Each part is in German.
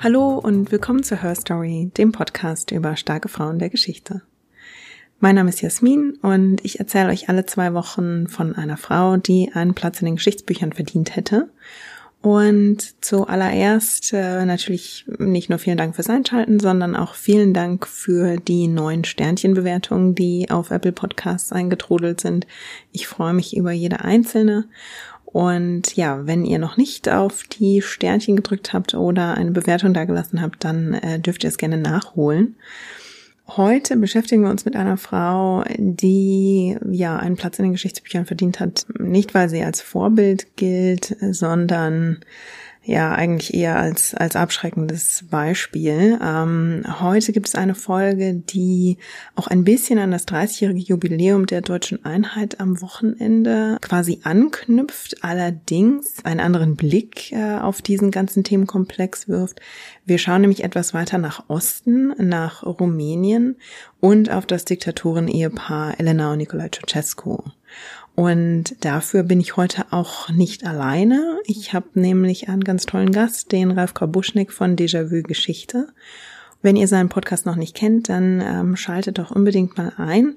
Hallo und willkommen zu Her Story, dem Podcast über starke Frauen der Geschichte. Mein Name ist Jasmin und ich erzähle euch alle zwei Wochen von einer Frau, die einen Platz in den Geschichtsbüchern verdient hätte. Und zuallererst äh, natürlich nicht nur vielen Dank fürs Einschalten, sondern auch vielen Dank für die neuen Sternchenbewertungen, die auf Apple Podcasts eingetrudelt sind. Ich freue mich über jede einzelne. Und ja, wenn ihr noch nicht auf die Sternchen gedrückt habt oder eine Bewertung dagelassen habt, dann äh, dürft ihr es gerne nachholen. Heute beschäftigen wir uns mit einer Frau, die ja einen Platz in den Geschichtsbüchern verdient hat, nicht weil sie als Vorbild gilt, sondern ja eigentlich eher als, als abschreckendes Beispiel. Ähm, heute gibt es eine Folge, die auch ein bisschen an das 30-jährige Jubiläum der deutschen Einheit am Wochenende quasi anknüpft, allerdings einen anderen Blick äh, auf diesen ganzen Themenkomplex wirft. Wir schauen nämlich etwas weiter nach Osten, nach Rumänien und auf das Diktatoren-Ehepaar Elena und Nicolae Ceausescu. Und dafür bin ich heute auch nicht alleine. Ich habe nämlich einen ganz tollen Gast, den Ralf Krabuschnik von Déjà-vu Geschichte. Wenn ihr seinen Podcast noch nicht kennt, dann ähm, schaltet doch unbedingt mal ein.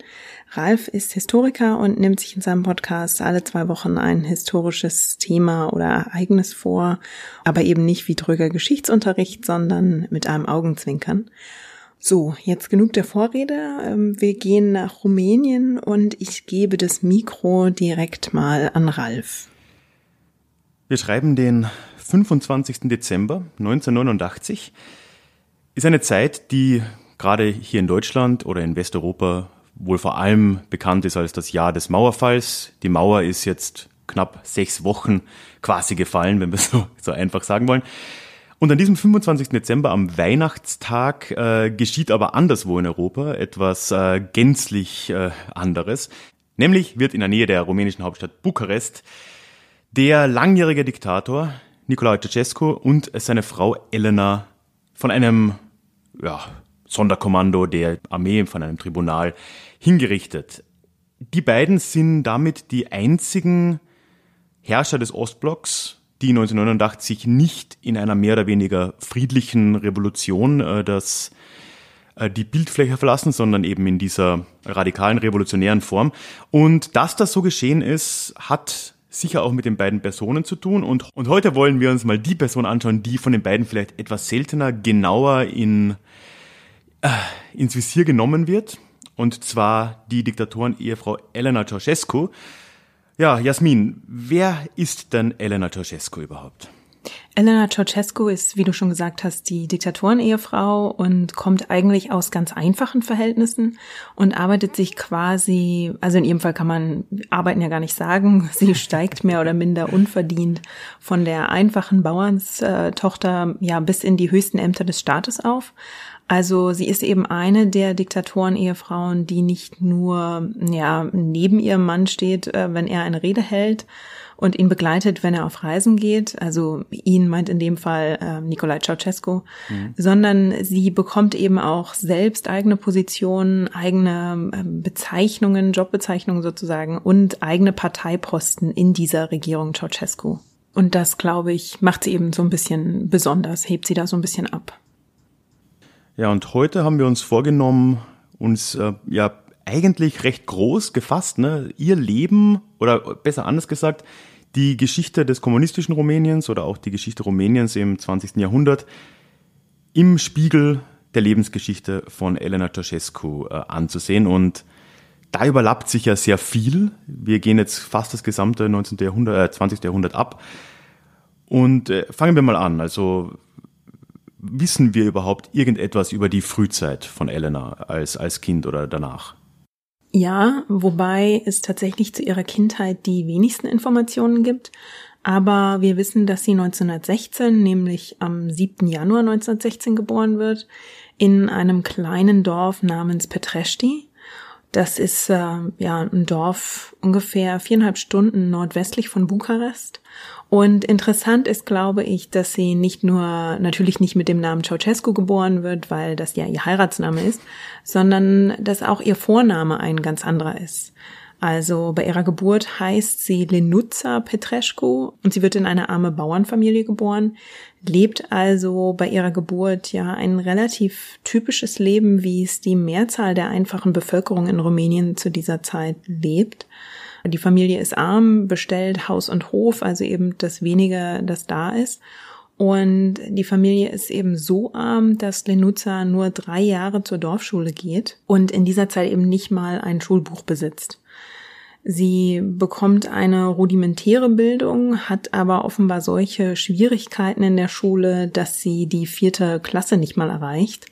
Ralf ist Historiker und nimmt sich in seinem Podcast alle zwei Wochen ein historisches Thema oder Ereignis vor, aber eben nicht wie drüger Geschichtsunterricht, sondern mit einem Augenzwinkern. So, jetzt genug der Vorrede. Ähm, wir gehen nach Rumänien und ich gebe das Mikro direkt mal an Ralf. Wir schreiben den 25. Dezember 1989. Ist eine Zeit, die gerade hier in Deutschland oder in Westeuropa wohl vor allem bekannt ist als das Jahr des Mauerfalls. Die Mauer ist jetzt knapp sechs Wochen quasi gefallen, wenn wir so, so einfach sagen wollen. Und an diesem 25. Dezember, am Weihnachtstag, äh, geschieht aber anderswo in Europa etwas äh, gänzlich äh, anderes. Nämlich wird in der Nähe der rumänischen Hauptstadt Bukarest der langjährige Diktator Nicolae Ceausescu und seine Frau Elena von einem ja, Sonderkommando der Armee, von einem Tribunal hingerichtet. Die beiden sind damit die einzigen Herrscher des Ostblocks, die 1989 nicht in einer mehr oder weniger friedlichen Revolution äh, das äh, die Bildfläche verlassen, sondern eben in dieser radikalen revolutionären Form. Und dass das so geschehen ist, hat sicher auch mit den beiden Personen zu tun. Und, und heute wollen wir uns mal die Person anschauen, die von den beiden vielleicht etwas seltener, genauer in, äh, ins Visier genommen wird. Und zwar die Diktatoren-Ehefrau Elena Ceausescu. Ja, Jasmin, wer ist denn Elena Ceausescu überhaupt? Elena Ceausescu ist, wie du schon gesagt hast, die Diktatorenehefrau und kommt eigentlich aus ganz einfachen Verhältnissen und arbeitet sich quasi, also in ihrem Fall kann man arbeiten ja gar nicht sagen, sie steigt mehr oder minder unverdient von der einfachen Bauernstochter ja bis in die höchsten Ämter des Staates auf. Also sie ist eben eine der Diktatoren-Ehefrauen, die nicht nur ja neben ihrem Mann steht, äh, wenn er eine Rede hält und ihn begleitet, wenn er auf Reisen geht. Also ihn meint in dem Fall äh, Nikolai Ceausescu, mhm. sondern sie bekommt eben auch selbst eigene Positionen, eigene äh, Bezeichnungen, Jobbezeichnungen sozusagen und eigene Parteiposten in dieser Regierung Ceausescu. Und das, glaube ich, macht sie eben so ein bisschen besonders, hebt sie da so ein bisschen ab. Ja, und heute haben wir uns vorgenommen, uns äh, ja eigentlich recht groß gefasst, ne? ihr Leben oder besser anders gesagt, die Geschichte des kommunistischen Rumäniens oder auch die Geschichte Rumäniens im 20. Jahrhundert im Spiegel der Lebensgeschichte von Elena Ceausescu äh, anzusehen. Und da überlappt sich ja sehr viel. Wir gehen jetzt fast das gesamte 19. Jahrhundert, äh, 20. Jahrhundert ab. Und äh, fangen wir mal an. Also wissen wir überhaupt irgendetwas über die Frühzeit von Elena als, als Kind oder danach? Ja, wobei es tatsächlich zu ihrer Kindheit die wenigsten Informationen gibt. Aber wir wissen, dass sie 1916, nämlich am 7. Januar 1916 geboren wird, in einem kleinen Dorf namens Petresti. Das ist äh, ja ein Dorf ungefähr viereinhalb Stunden nordwestlich von Bukarest. Und interessant ist, glaube ich, dass sie nicht nur natürlich nicht mit dem Namen Ceausescu geboren wird, weil das ja ihr Heiratsname ist, sondern dass auch ihr Vorname ein ganz anderer ist. Also bei ihrer Geburt heißt sie Lenuza Petrescu und sie wird in eine arme Bauernfamilie geboren, lebt also bei ihrer Geburt ja ein relativ typisches Leben, wie es die Mehrzahl der einfachen Bevölkerung in Rumänien zu dieser Zeit lebt. Die Familie ist arm, bestellt Haus und Hof, also eben das wenige, das da ist. Und die Familie ist eben so arm, dass Lenuza nur drei Jahre zur Dorfschule geht und in dieser Zeit eben nicht mal ein Schulbuch besitzt. Sie bekommt eine rudimentäre Bildung, hat aber offenbar solche Schwierigkeiten in der Schule, dass sie die vierte Klasse nicht mal erreicht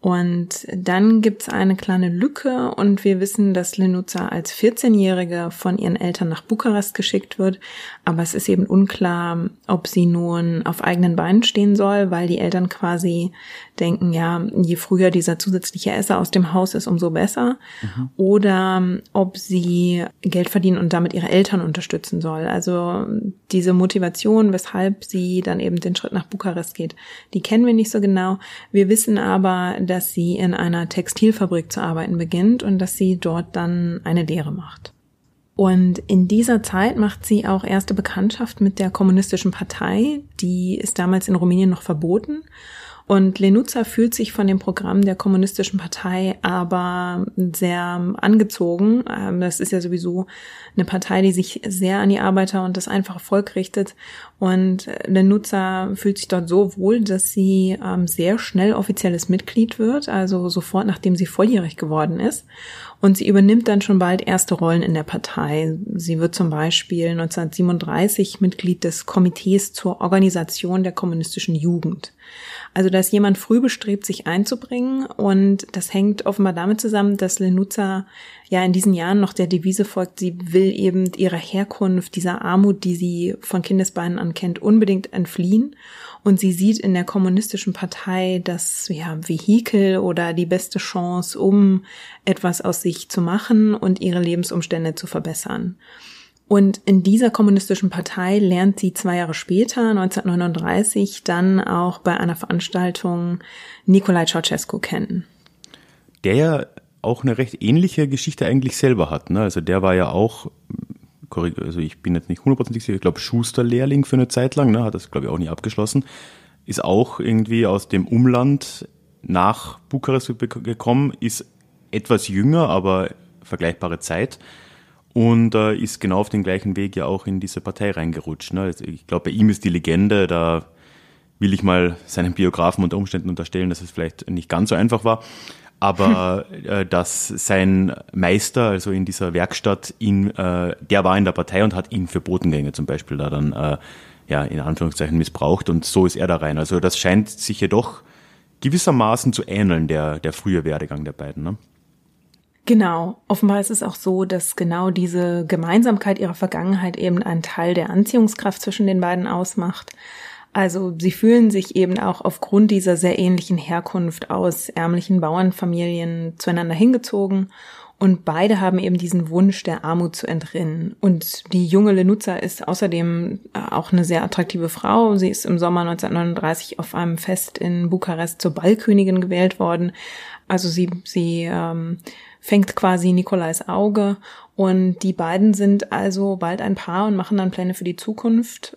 und dann gibt's eine kleine Lücke und wir wissen, dass Lenuza als 14-Jährige von ihren Eltern nach Bukarest geschickt wird. Aber es ist eben unklar, ob sie nun auf eigenen Beinen stehen soll, weil die Eltern quasi denken, ja, je früher dieser zusätzliche Esser aus dem Haus ist, umso besser. Mhm. Oder ob sie Geld verdienen und damit ihre Eltern unterstützen soll. Also diese Motivation, weshalb sie dann eben den Schritt nach Bukarest geht, die kennen wir nicht so genau. Wir wissen aber, dass sie in einer Textilfabrik zu arbeiten beginnt und dass sie dort dann eine Lehre macht. Und in dieser Zeit macht sie auch erste Bekanntschaft mit der kommunistischen Partei. Die ist damals in Rumänien noch verboten. Und Lenuza fühlt sich von dem Programm der kommunistischen Partei aber sehr angezogen. Ähm, das ist ja sowieso eine Partei, die sich sehr an die Arbeiter und das einfache Volk richtet. Und Lenuza fühlt sich dort so wohl, dass sie ähm, sehr schnell offizielles Mitglied wird, also sofort nachdem sie volljährig geworden ist. Und sie übernimmt dann schon bald erste Rollen in der Partei. Sie wird zum Beispiel 1937 Mitglied des Komitees zur Organisation der kommunistischen Jugend. Also da ist jemand früh bestrebt, sich einzubringen und das hängt offenbar damit zusammen, dass Lenuza ja in diesen Jahren noch der Devise folgt, sie will eben ihrer Herkunft, dieser Armut, die sie von Kindesbeinen an kennt, unbedingt entfliehen und sie sieht in der kommunistischen Partei das ja, Vehikel oder die beste Chance, um etwas aus sich zu machen und ihre Lebensumstände zu verbessern. Und in dieser kommunistischen Partei lernt sie zwei Jahre später, 1939, dann auch bei einer Veranstaltung Nikolai Ceausescu kennen. Der ja auch eine recht ähnliche Geschichte eigentlich selber hat. Ne? Also der war ja auch, also ich bin jetzt nicht hundertprozentig sicher, ich glaube Schusterlehrling für eine Zeit lang, ne? hat das glaube ich auch nie abgeschlossen, ist auch irgendwie aus dem Umland nach Bukarest gekommen, ist etwas jünger, aber vergleichbare Zeit und äh, ist genau auf den gleichen Weg ja auch in diese Partei reingerutscht. Ne? Also ich glaube, bei ihm ist die Legende, da will ich mal seinen Biografen unter Umständen unterstellen, dass es vielleicht nicht ganz so einfach war, aber äh, dass sein Meister, also in dieser Werkstatt, ihn, äh, der war in der Partei und hat ihn für Botengänge zum Beispiel da dann äh, ja in Anführungszeichen missbraucht und so ist er da rein. Also das scheint sich jedoch gewissermaßen zu ähneln, der, der frühe Werdegang der beiden. Ne? Genau. Offenbar ist es auch so, dass genau diese Gemeinsamkeit ihrer Vergangenheit eben einen Teil der Anziehungskraft zwischen den beiden ausmacht. Also sie fühlen sich eben auch aufgrund dieser sehr ähnlichen Herkunft aus ärmlichen Bauernfamilien zueinander hingezogen und beide haben eben diesen Wunsch, der Armut zu entrinnen. Und die junge Lenuza ist außerdem äh, auch eine sehr attraktive Frau. Sie ist im Sommer 1939 auf einem Fest in Bukarest zur Ballkönigin gewählt worden. Also sie, sie ähm, fängt quasi Nikolais Auge und die beiden sind also bald ein Paar und machen dann Pläne für die Zukunft.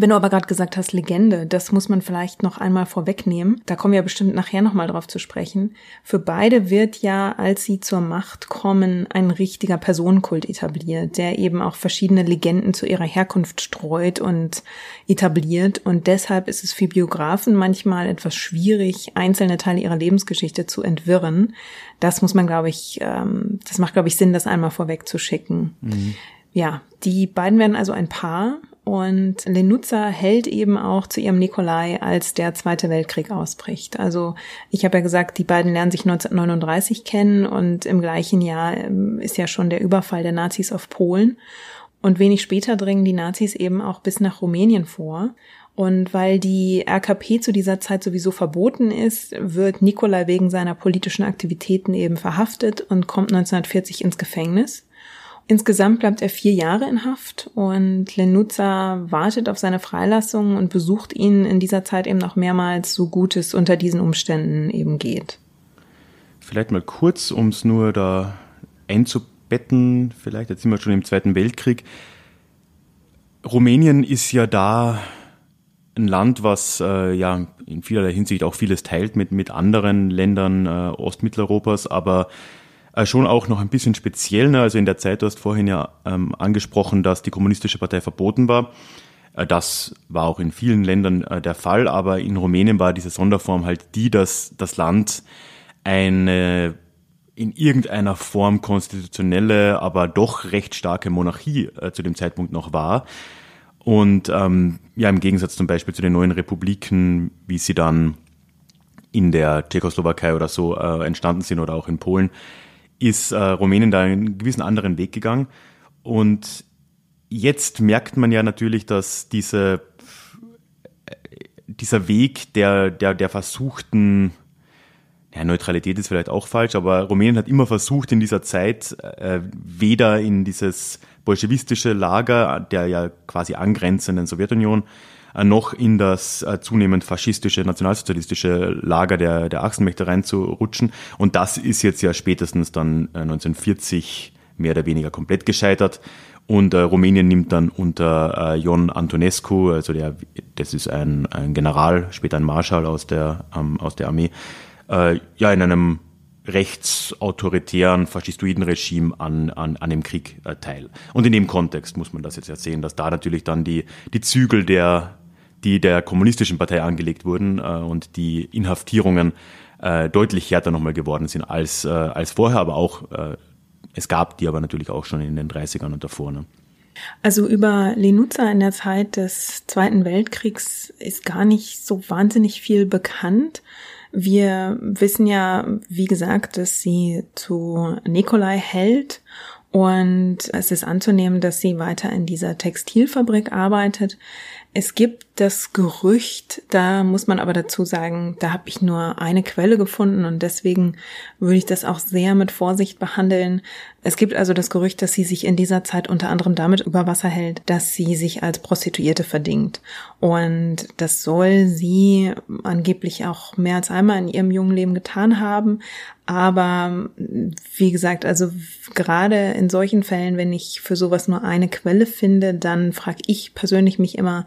Wenn du aber gerade gesagt hast, Legende, das muss man vielleicht noch einmal vorwegnehmen. Da kommen wir bestimmt nachher nochmal drauf zu sprechen. Für beide wird ja, als sie zur Macht kommen, ein richtiger Personenkult etabliert, der eben auch verschiedene Legenden zu ihrer Herkunft streut und etabliert. Und deshalb ist es für Biografen manchmal etwas schwierig, einzelne Teile ihrer Lebensgeschichte zu entwirren. Das muss man, glaube ich, ähm, das macht, glaube ich, Sinn, das einmal vorwegzuschicken. Mhm. Ja, die beiden werden also ein Paar und Lenuza hält eben auch zu ihrem Nikolai, als der Zweite Weltkrieg ausbricht. Also ich habe ja gesagt, die beiden lernen sich 1939 kennen und im gleichen Jahr ähm, ist ja schon der Überfall der Nazis auf Polen. Und wenig später dringen die Nazis eben auch bis nach Rumänien vor. Und weil die RKP zu dieser Zeit sowieso verboten ist, wird Nikolai wegen seiner politischen Aktivitäten eben verhaftet und kommt 1940 ins Gefängnis. Insgesamt bleibt er vier Jahre in Haft und Lenuza wartet auf seine Freilassung und besucht ihn in dieser Zeit eben noch mehrmals, so gut es unter diesen Umständen eben geht. Vielleicht mal kurz, um es nur da Betten vielleicht, jetzt sind wir schon im Zweiten Weltkrieg. Rumänien ist ja da ein Land, was äh, ja in vielerlei Hinsicht auch vieles teilt mit, mit anderen Ländern äh, Ostmitteleuropas, aber schon auch noch ein bisschen speziell. Ne? Also in der Zeit, du hast vorhin ja ähm, angesprochen, dass die kommunistische Partei verboten war. Äh, das war auch in vielen Ländern äh, der Fall, aber in Rumänien war diese Sonderform halt die, dass das Land eine in irgendeiner Form konstitutionelle, aber doch recht starke Monarchie äh, zu dem Zeitpunkt noch war. Und ähm, ja, im Gegensatz zum Beispiel zu den neuen Republiken, wie sie dann in der Tschechoslowakei oder so äh, entstanden sind oder auch in Polen, ist äh, Rumänien da einen gewissen anderen Weg gegangen. Und jetzt merkt man ja natürlich, dass diese, äh, dieser Weg der, der, der versuchten ja, Neutralität ist vielleicht auch falsch, aber Rumänien hat immer versucht in dieser Zeit äh, weder in dieses bolschewistische Lager der ja quasi angrenzenden Sowjetunion noch in das äh, zunehmend faschistische, nationalsozialistische Lager der, der Achsenmächte reinzurutschen. Und das ist jetzt ja spätestens dann äh, 1940 mehr oder weniger komplett gescheitert. Und äh, Rumänien nimmt dann unter äh, Ion Antonescu, also der, das ist ein, ein General, später ein Marschall aus der, ähm, aus der Armee, äh, ja in einem rechtsautoritären, faschistoiden Regime an, an, an dem Krieg äh, teil. Und in dem Kontext muss man das jetzt ja sehen, dass da natürlich dann die, die Zügel der, die der kommunistischen Partei angelegt wurden äh, und die Inhaftierungen äh, deutlich härter nochmal geworden sind als, äh, als vorher, aber auch, äh, es gab die aber natürlich auch schon in den 30ern und davor. Ne? Also über Lenuza in der Zeit des Zweiten Weltkriegs ist gar nicht so wahnsinnig viel bekannt. Wir wissen ja, wie gesagt, dass sie zu Nikolai hält und es ist anzunehmen, dass sie weiter in dieser Textilfabrik arbeitet. Es gibt das Gerücht, da muss man aber dazu sagen, da habe ich nur eine Quelle gefunden und deswegen würde ich das auch sehr mit Vorsicht behandeln. Es gibt also das Gerücht, dass sie sich in dieser Zeit unter anderem damit über Wasser hält, dass sie sich als Prostituierte verdingt. Und das soll sie angeblich auch mehr als einmal in ihrem jungen Leben getan haben. Aber wie gesagt, also gerade in solchen Fällen, wenn ich für sowas nur eine Quelle finde, dann frage ich persönlich mich immer,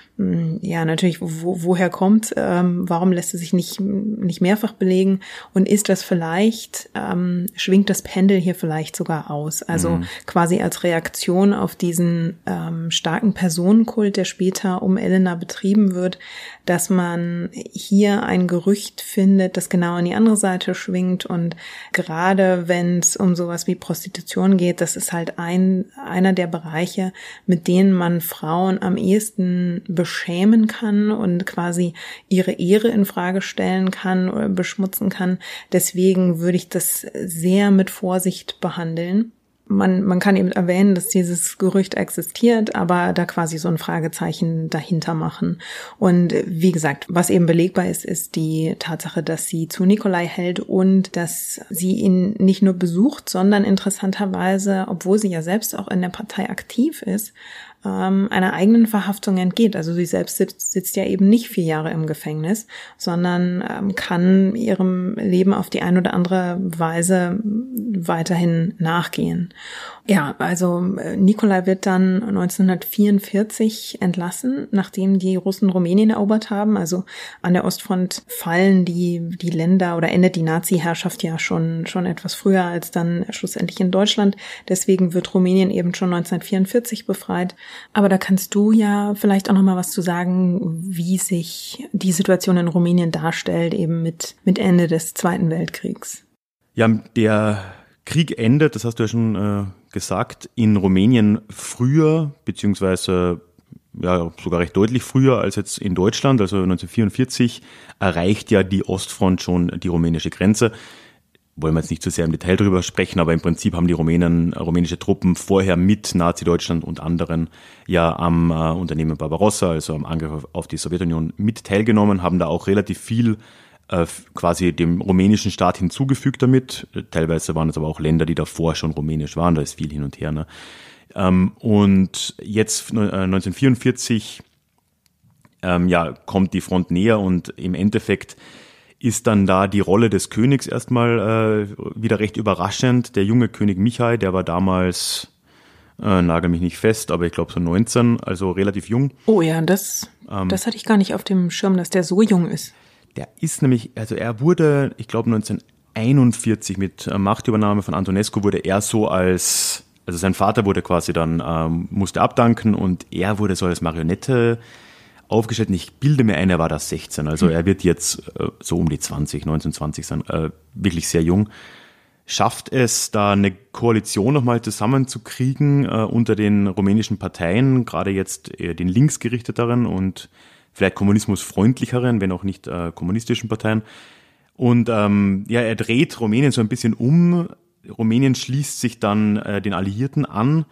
ja, natürlich, wo, woher kommt, ähm, warum lässt es sich nicht, nicht mehrfach belegen? Und ist das vielleicht, ähm, schwingt das Pendel hier vielleicht sogar aus, also mhm. quasi als Reaktion auf diesen ähm, starken Personenkult, der später um Elena betrieben wird, dass man hier ein Gerücht findet, das genau an die andere Seite schwingt. Und gerade wenn es um sowas wie Prostitution geht, das ist halt ein, einer der Bereiche, mit denen man Frauen am ehesten beschämen kann und quasi ihre Ehre in Frage stellen kann oder beschmutzen kann. Deswegen würde ich das sehr mit Vorsicht behandeln man, man kann eben erwähnen, dass dieses Gerücht existiert, aber da quasi so ein Fragezeichen dahinter machen. Und wie gesagt, was eben belegbar ist, ist die Tatsache, dass sie zu Nikolai hält und dass sie ihn nicht nur besucht, sondern interessanterweise, obwohl sie ja selbst auch in der Partei aktiv ist, ähm, einer eigenen Verhaftung entgeht. Also sie selbst sitzt, sitzt ja eben nicht vier Jahre im Gefängnis, sondern ähm, kann ihrem Leben auf die eine oder andere Weise weiterhin nachgehen. Ja, also äh, Nikolai wird dann 1944 entlassen, nachdem die Russen Rumänien erobert haben. Also an der Ostfront fallen die, die Länder oder endet die Nazi-Herrschaft ja schon, schon etwas früher als dann schlussendlich in Deutschland. Deswegen wird Rumänien eben schon 1944 befreit. Aber da kannst du ja vielleicht auch noch mal was zu sagen, wie sich die Situation in Rumänien darstellt, eben mit, mit Ende des Zweiten Weltkriegs. Ja, der Krieg endet, das hast du ja schon äh, gesagt, in Rumänien früher, beziehungsweise ja, sogar recht deutlich früher als jetzt in Deutschland, also 1944 erreicht ja die Ostfront schon die rumänische Grenze. Wollen wir jetzt nicht zu sehr im Detail darüber sprechen, aber im Prinzip haben die Rumänen, rumänische Truppen vorher mit Nazi-Deutschland und anderen ja am äh, Unternehmen Barbarossa, also am Angriff auf die Sowjetunion mit teilgenommen, haben da auch relativ viel äh, quasi dem rumänischen Staat hinzugefügt damit. Teilweise waren es aber auch Länder, die davor schon rumänisch waren, da ist viel hin und her. Ne? Ähm, und jetzt 1944 äh, ähm, ja, kommt die Front näher und im Endeffekt ist dann da die Rolle des Königs erstmal äh, wieder recht überraschend. Der junge König Michael, der war damals, äh, nagel mich nicht fest, aber ich glaube so 19, also relativ jung. Oh ja, das, ähm, das hatte ich gar nicht auf dem Schirm, dass der so jung ist. Der ist nämlich, also er wurde, ich glaube 1941 mit äh, Machtübernahme von Antonescu wurde er so als, also sein Vater wurde quasi dann, ähm, musste abdanken und er wurde so als Marionette aufgestellt und ich bilde mir ein, er war da 16. Also er wird jetzt äh, so um die 20, 19, 20 sein, äh, wirklich sehr jung. Schafft es, da eine Koalition nochmal zusammenzukriegen äh, unter den rumänischen Parteien, gerade jetzt äh, den linksgerichteteren und vielleicht kommunismusfreundlicheren, wenn auch nicht äh, kommunistischen Parteien. Und ähm, ja, er dreht Rumänien so ein bisschen um. Rumänien schließt sich dann äh, den Alliierten an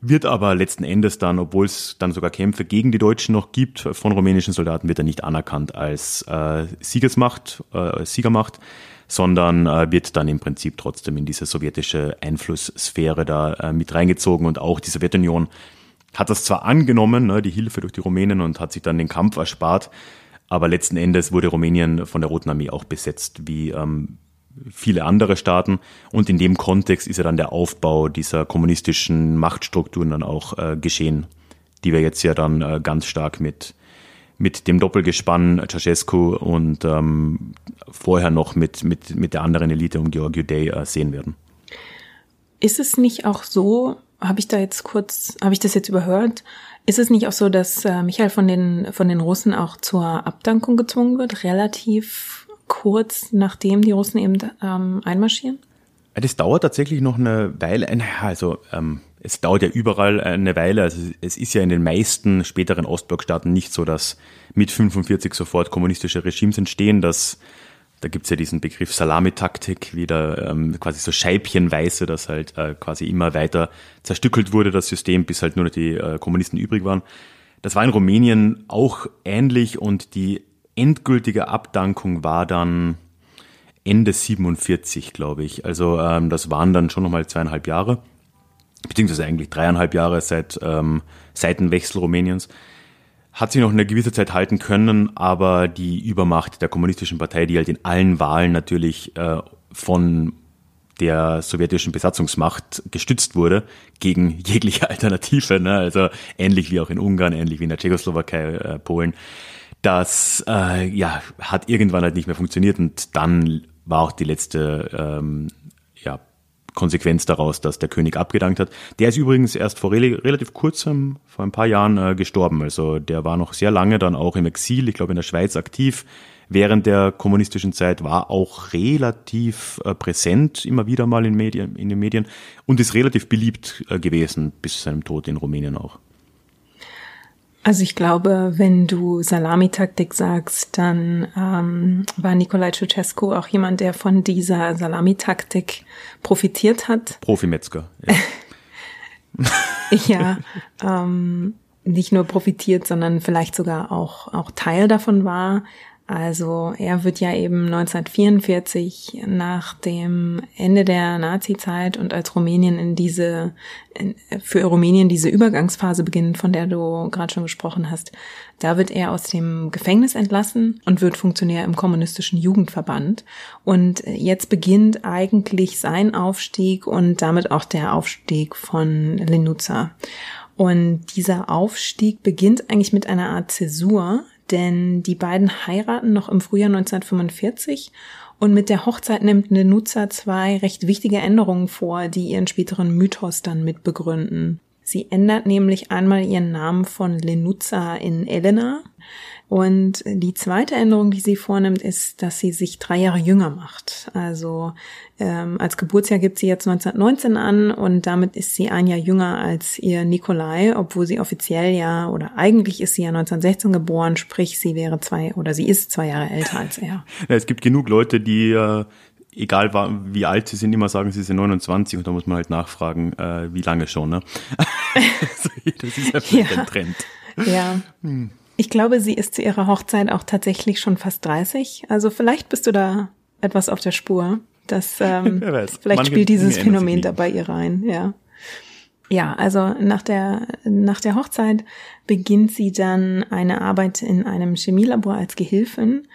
wird aber letzten Endes dann, obwohl es dann sogar Kämpfe gegen die Deutschen noch gibt von rumänischen Soldaten, wird er nicht anerkannt als äh, Siegesmacht, äh, Siegermacht, sondern äh, wird dann im Prinzip trotzdem in diese sowjetische Einflusssphäre da äh, mit reingezogen. Und auch die Sowjetunion hat das zwar angenommen, ne, die Hilfe durch die Rumänen und hat sich dann den Kampf erspart, aber letzten Endes wurde Rumänien von der Roten Armee auch besetzt, wie ähm, viele andere Staaten. Und in dem Kontext ist ja dann der Aufbau dieser kommunistischen Machtstrukturen dann auch äh, geschehen, die wir jetzt ja dann äh, ganz stark mit, mit dem Doppelgespann Ceausescu und ähm, vorher noch mit, mit, mit der anderen Elite um Georgiou Day äh, sehen werden. Ist es nicht auch so, habe ich da jetzt kurz, habe ich das jetzt überhört, ist es nicht auch so, dass äh, Michael von den, von den Russen auch zur Abdankung gezwungen wird, relativ kurz nachdem die Russen eben ähm, einmarschieren? Das dauert tatsächlich noch eine Weile. Also ähm, es dauert ja überall eine Weile. Also es ist ja in den meisten späteren Ostblockstaaten nicht so, dass mit 45 sofort kommunistische Regimes entstehen. Dass, da gibt's ja diesen Begriff Salamitaktik, wieder ähm, quasi so scheibchenweise, dass halt äh, quasi immer weiter zerstückelt wurde, das System, bis halt nur noch die äh, Kommunisten übrig waren. Das war in Rumänien auch ähnlich und die endgültige Abdankung war dann Ende 47, glaube ich. Also ähm, das waren dann schon nochmal zweieinhalb Jahre, beziehungsweise eigentlich dreieinhalb Jahre seit ähm, Seitenwechsel Rumäniens. Hat sich noch eine gewisse Zeit halten können, aber die Übermacht der kommunistischen Partei, die halt in allen Wahlen natürlich äh, von der sowjetischen Besatzungsmacht gestützt wurde gegen jegliche Alternative, ne? also ähnlich wie auch in Ungarn, ähnlich wie in der Tschechoslowakei, äh, Polen, das äh, ja, hat irgendwann halt nicht mehr funktioniert und dann war auch die letzte ähm, ja, Konsequenz daraus, dass der König abgedankt hat. Der ist übrigens erst vor re relativ kurzem, vor ein paar Jahren äh, gestorben. Also der war noch sehr lange dann auch im Exil, ich glaube in der Schweiz aktiv. Während der kommunistischen Zeit war auch relativ äh, präsent immer wieder mal in, Medien, in den Medien und ist relativ beliebt äh, gewesen bis zu seinem Tod in Rumänien auch. Also ich glaube, wenn du Salamitaktik sagst, dann ähm, war Nikolai Ceausescu auch jemand, der von dieser Salamitaktik profitiert hat. Profimetzger. Ja, ja ähm, nicht nur profitiert, sondern vielleicht sogar auch auch Teil davon war. Also er wird ja eben 1944 nach dem Ende der Nazi-Zeit und als Rumänien in diese, für Rumänien diese Übergangsphase beginnt, von der du gerade schon gesprochen hast, da wird er aus dem Gefängnis entlassen und wird Funktionär im kommunistischen Jugendverband. Und jetzt beginnt eigentlich sein Aufstieg und damit auch der Aufstieg von Lenuza. Und dieser Aufstieg beginnt eigentlich mit einer Art Zäsur, denn die beiden heiraten noch im Frühjahr 1945 und mit der Hochzeit nimmt Nenuzza zwei recht wichtige Änderungen vor, die ihren späteren Mythos dann mit begründen. Sie ändert nämlich einmal ihren Namen von Lenuzza in Elena und die zweite Änderung, die sie vornimmt, ist, dass sie sich drei Jahre jünger macht. Also ähm, als Geburtsjahr gibt sie jetzt 1919 an und damit ist sie ein Jahr jünger als ihr Nikolai, obwohl sie offiziell ja oder eigentlich ist sie ja 1916 geboren, sprich sie wäre zwei oder sie ist zwei Jahre älter als er. Ja, es gibt genug Leute, die äh, egal wie alt sie sind, immer sagen, sie sind 29 und da muss man halt nachfragen, äh, wie lange schon. Ne? das ist ja ja. ein Trend. Ja. Hm. Ich glaube, sie ist zu ihrer Hochzeit auch tatsächlich schon fast 30. Also vielleicht bist du da etwas auf der Spur. Das, ähm, vielleicht Manche spielt dieses Phänomen da bei ihr rein, ja. Ja, also nach der, nach der Hochzeit beginnt sie dann eine Arbeit in einem Chemielabor als Gehilfin.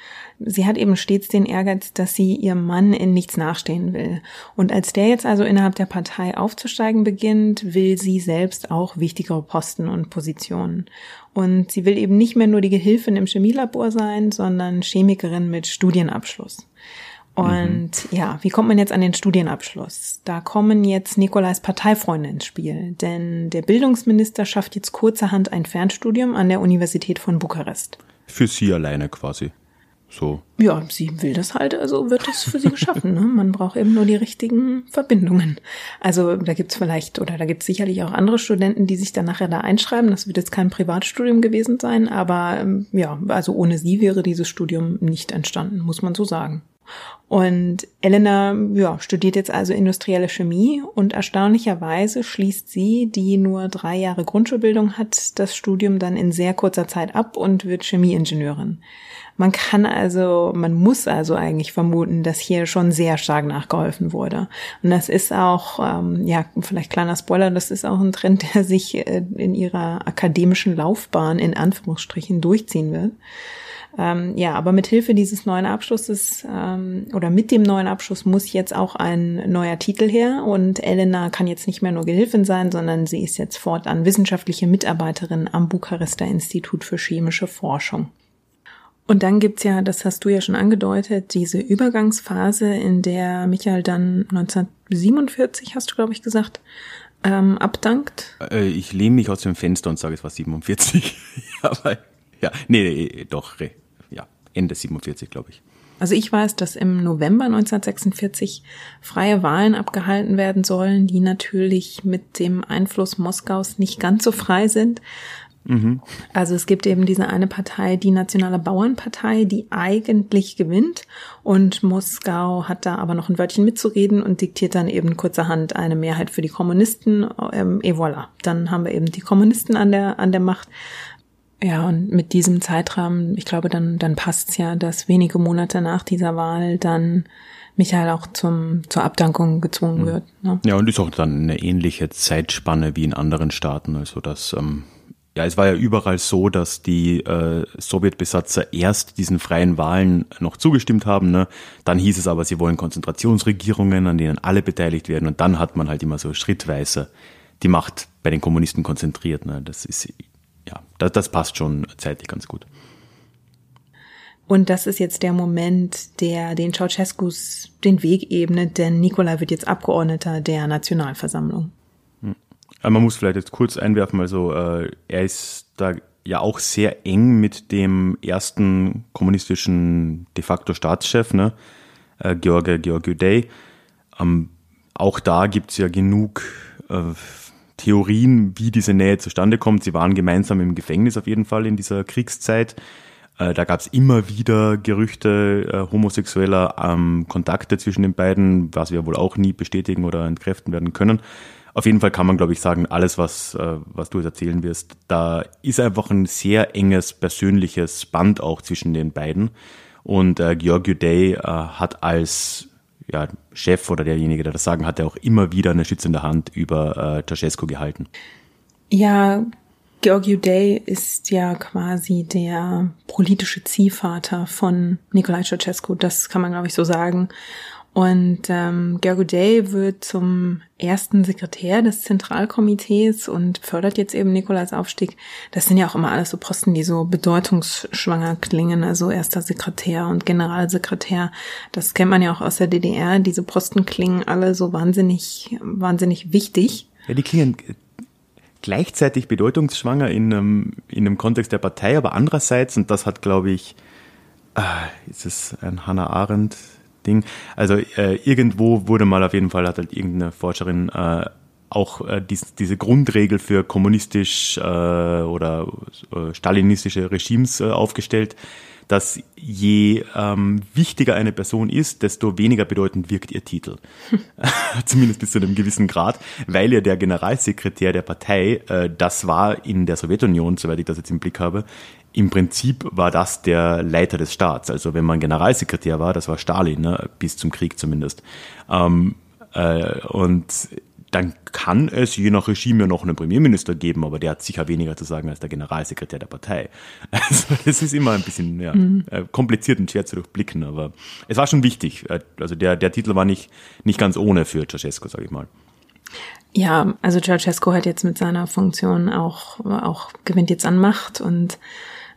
Sie hat eben stets den Ehrgeiz, dass sie ihrem Mann in nichts nachstehen will. Und als der jetzt also innerhalb der Partei aufzusteigen beginnt, will sie selbst auch wichtigere Posten und Positionen. Und sie will eben nicht mehr nur die Gehilfin im Chemielabor sein, sondern Chemikerin mit Studienabschluss. Und mhm. ja, wie kommt man jetzt an den Studienabschluss? Da kommen jetzt Nikolais Parteifreunde ins Spiel, denn der Bildungsminister schafft jetzt kurzerhand ein Fernstudium an der Universität von Bukarest. Für sie alleine quasi. So. Ja, sie will das halt, also wird das für sie geschaffen. Ne? Man braucht eben nur die richtigen Verbindungen. Also da gibt's vielleicht, oder da gibt's sicherlich auch andere Studenten, die sich dann nachher da einschreiben. Das wird jetzt kein Privatstudium gewesen sein, aber ähm, ja, also ohne sie wäre dieses Studium nicht entstanden, muss man so sagen. Und Elena ja, studiert jetzt also industrielle Chemie und erstaunlicherweise schließt sie, die nur drei Jahre Grundschulbildung hat, das Studium dann in sehr kurzer Zeit ab und wird Chemieingenieurin. Man kann also, man muss also eigentlich vermuten, dass hier schon sehr stark nachgeholfen wurde. Und das ist auch, ähm, ja, vielleicht kleiner Spoiler, das ist auch ein Trend, der sich äh, in ihrer akademischen Laufbahn in Anführungsstrichen durchziehen wird. Ähm, ja, aber mit Hilfe dieses neuen Abschlusses ähm, oder mit dem neuen Abschluss muss jetzt auch ein neuer Titel her und Elena kann jetzt nicht mehr nur Gehilfin sein, sondern sie ist jetzt fortan wissenschaftliche Mitarbeiterin am Bukarester Institut für chemische Forschung. Und dann gibt's ja, das hast du ja schon angedeutet, diese Übergangsphase, in der Michael dann 1947, hast du, glaube ich, gesagt, ähm, abdankt. Äh, ich lehne mich aus dem Fenster und sage, es war 47. ja, weil, ja, nee, nee, doch, Ende 47, glaube ich. Also ich weiß, dass im November 1946 freie Wahlen abgehalten werden sollen, die natürlich mit dem Einfluss Moskaus nicht ganz so frei sind. Mhm. Also es gibt eben diese eine Partei, die Nationale Bauernpartei, die eigentlich gewinnt und Moskau hat da aber noch ein Wörtchen mitzureden und diktiert dann eben kurzerhand eine Mehrheit für die Kommunisten. Ähm, et voilà, dann haben wir eben die Kommunisten an der an der Macht ja, und mit diesem Zeitrahmen, ich glaube, dann, dann passt's ja, dass wenige Monate nach dieser Wahl dann Michael auch zum, zur Abdankung gezwungen mhm. wird. Ne? Ja, und ist auch dann eine ähnliche Zeitspanne wie in anderen Staaten. Also das, ähm, ja, es war ja überall so, dass die äh, Sowjetbesatzer erst diesen freien Wahlen noch zugestimmt haben. Ne? Dann hieß es aber, sie wollen Konzentrationsregierungen, an denen alle beteiligt werden. Und dann hat man halt immer so schrittweise die Macht bei den Kommunisten konzentriert. Ne? Das ist ja, das, das passt schon zeitlich ganz gut. Und das ist jetzt der Moment, der den Ceausescus den Weg ebnet, denn Nikolai wird jetzt Abgeordneter der Nationalversammlung. Man muss vielleicht jetzt kurz einwerfen, also äh, er ist da ja auch sehr eng mit dem ersten kommunistischen de facto Staatschef, ne, äh, George Georgiou Ähm, auch da gibt's ja genug äh, Theorien, wie diese Nähe zustande kommt. Sie waren gemeinsam im Gefängnis auf jeden Fall in dieser Kriegszeit. Äh, da gab es immer wieder Gerüchte äh, homosexueller ähm, Kontakte zwischen den beiden, was wir wohl auch nie bestätigen oder entkräften werden können. Auf jeden Fall kann man, glaube ich, sagen, alles, was, äh, was du jetzt erzählen wirst, da ist einfach ein sehr enges persönliches Band auch zwischen den beiden. Und äh, Georgiou Day äh, hat als ja, Chef oder derjenige, der das Sagen hatte, auch immer wieder eine schützende Hand über äh, Ceausescu gehalten. Ja, Georgiou Day ist ja quasi der politische Ziehvater von Nikolai Ceausescu, das kann man glaube ich so sagen. Und ähm, Gergo wird zum ersten Sekretär des Zentralkomitees und fördert jetzt eben Nikolais Aufstieg. Das sind ja auch immer alles so Posten, die so bedeutungsschwanger klingen. Also erster Sekretär und Generalsekretär. Das kennt man ja auch aus der DDR. Diese Posten klingen alle so wahnsinnig, wahnsinnig wichtig. Ja, die klingen gleichzeitig bedeutungsschwanger in einem, in einem Kontext der Partei, aber andererseits, und das hat, glaube ich, ah, ist es ein Hannah Arendt Ding. Also äh, irgendwo wurde mal auf jeden Fall, hat halt irgendeine Forscherin äh, auch äh, dies, diese Grundregel für kommunistisch äh, oder äh, stalinistische Regimes äh, aufgestellt, dass je ähm, wichtiger eine Person ist, desto weniger bedeutend wirkt ihr Titel. Zumindest bis zu einem gewissen Grad, weil ja der Generalsekretär der Partei, äh, das war in der Sowjetunion, soweit ich das jetzt im Blick habe, im Prinzip war das der Leiter des Staats. Also wenn man Generalsekretär war, das war Stalin, ne? bis zum Krieg zumindest. Ähm, äh, und dann kann es je nach Regime ja noch einen Premierminister geben, aber der hat sicher weniger zu sagen als der Generalsekretär der Partei. Also das ist immer ein bisschen ja, mhm. Äh, kompliziert und schwer zu durchblicken, aber es war schon wichtig. Äh, also der, der Titel war nicht, nicht ganz ohne für Ceausescu, sage ich mal. Ja, also Ceausescu hat jetzt mit seiner Funktion auch, auch gewinnt jetzt an Macht und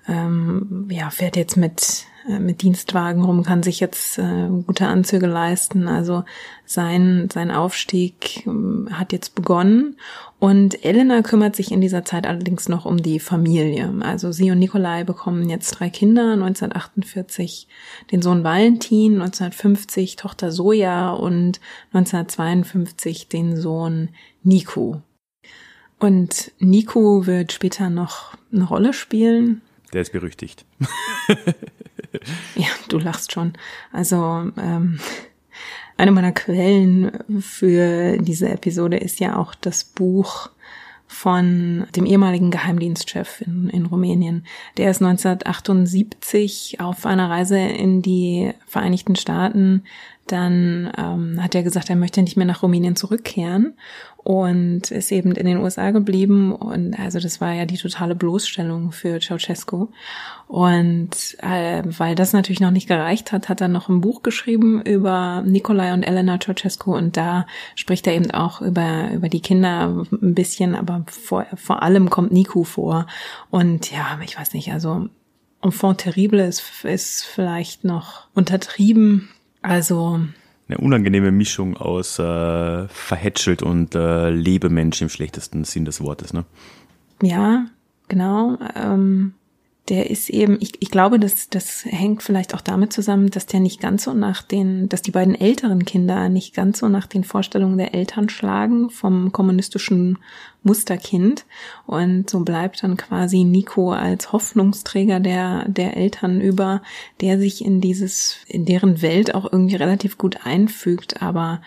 ähm, ja, fährt jetzt mit, äh, mit Dienstwagen rum, kann sich jetzt äh, gute Anzüge leisten. Also sein, sein Aufstieg äh, hat jetzt begonnen. Und Elena kümmert sich in dieser Zeit allerdings noch um die Familie. Also sie und Nikolai bekommen jetzt drei Kinder, 1948 den Sohn Valentin, 1950 Tochter Soja und 1952 den Sohn Nico. Und Nico wird später noch eine Rolle spielen. Der ist berüchtigt. ja, du lachst schon. Also ähm, eine meiner Quellen für diese Episode ist ja auch das Buch von dem ehemaligen Geheimdienstchef in, in Rumänien. Der ist 1978 auf einer Reise in die Vereinigten Staaten dann ähm, hat er gesagt, er möchte nicht mehr nach Rumänien zurückkehren und ist eben in den USA geblieben. Und also das war ja die totale Bloßstellung für Ceausescu. Und äh, weil das natürlich noch nicht gereicht hat, hat er noch ein Buch geschrieben über Nikolai und Elena Ceausescu. Und da spricht er eben auch über, über die Kinder ein bisschen, aber vor, vor allem kommt Niku vor. Und ja, ich weiß nicht, also Enfant terrible ist, ist vielleicht noch untertrieben also eine unangenehme Mischung aus äh, verhätschelt und äh, Lebemensch im schlechtesten Sinn des Wortes, ne? Ja, genau. Ähm, der ist eben, ich, ich glaube, dass das hängt vielleicht auch damit zusammen, dass der nicht ganz so nach den, dass die beiden älteren Kinder nicht ganz so nach den Vorstellungen der Eltern schlagen vom kommunistischen Musterkind. Und so bleibt dann quasi Nico als Hoffnungsträger der, der Eltern über, der sich in dieses, in deren Welt auch irgendwie relativ gut einfügt, aber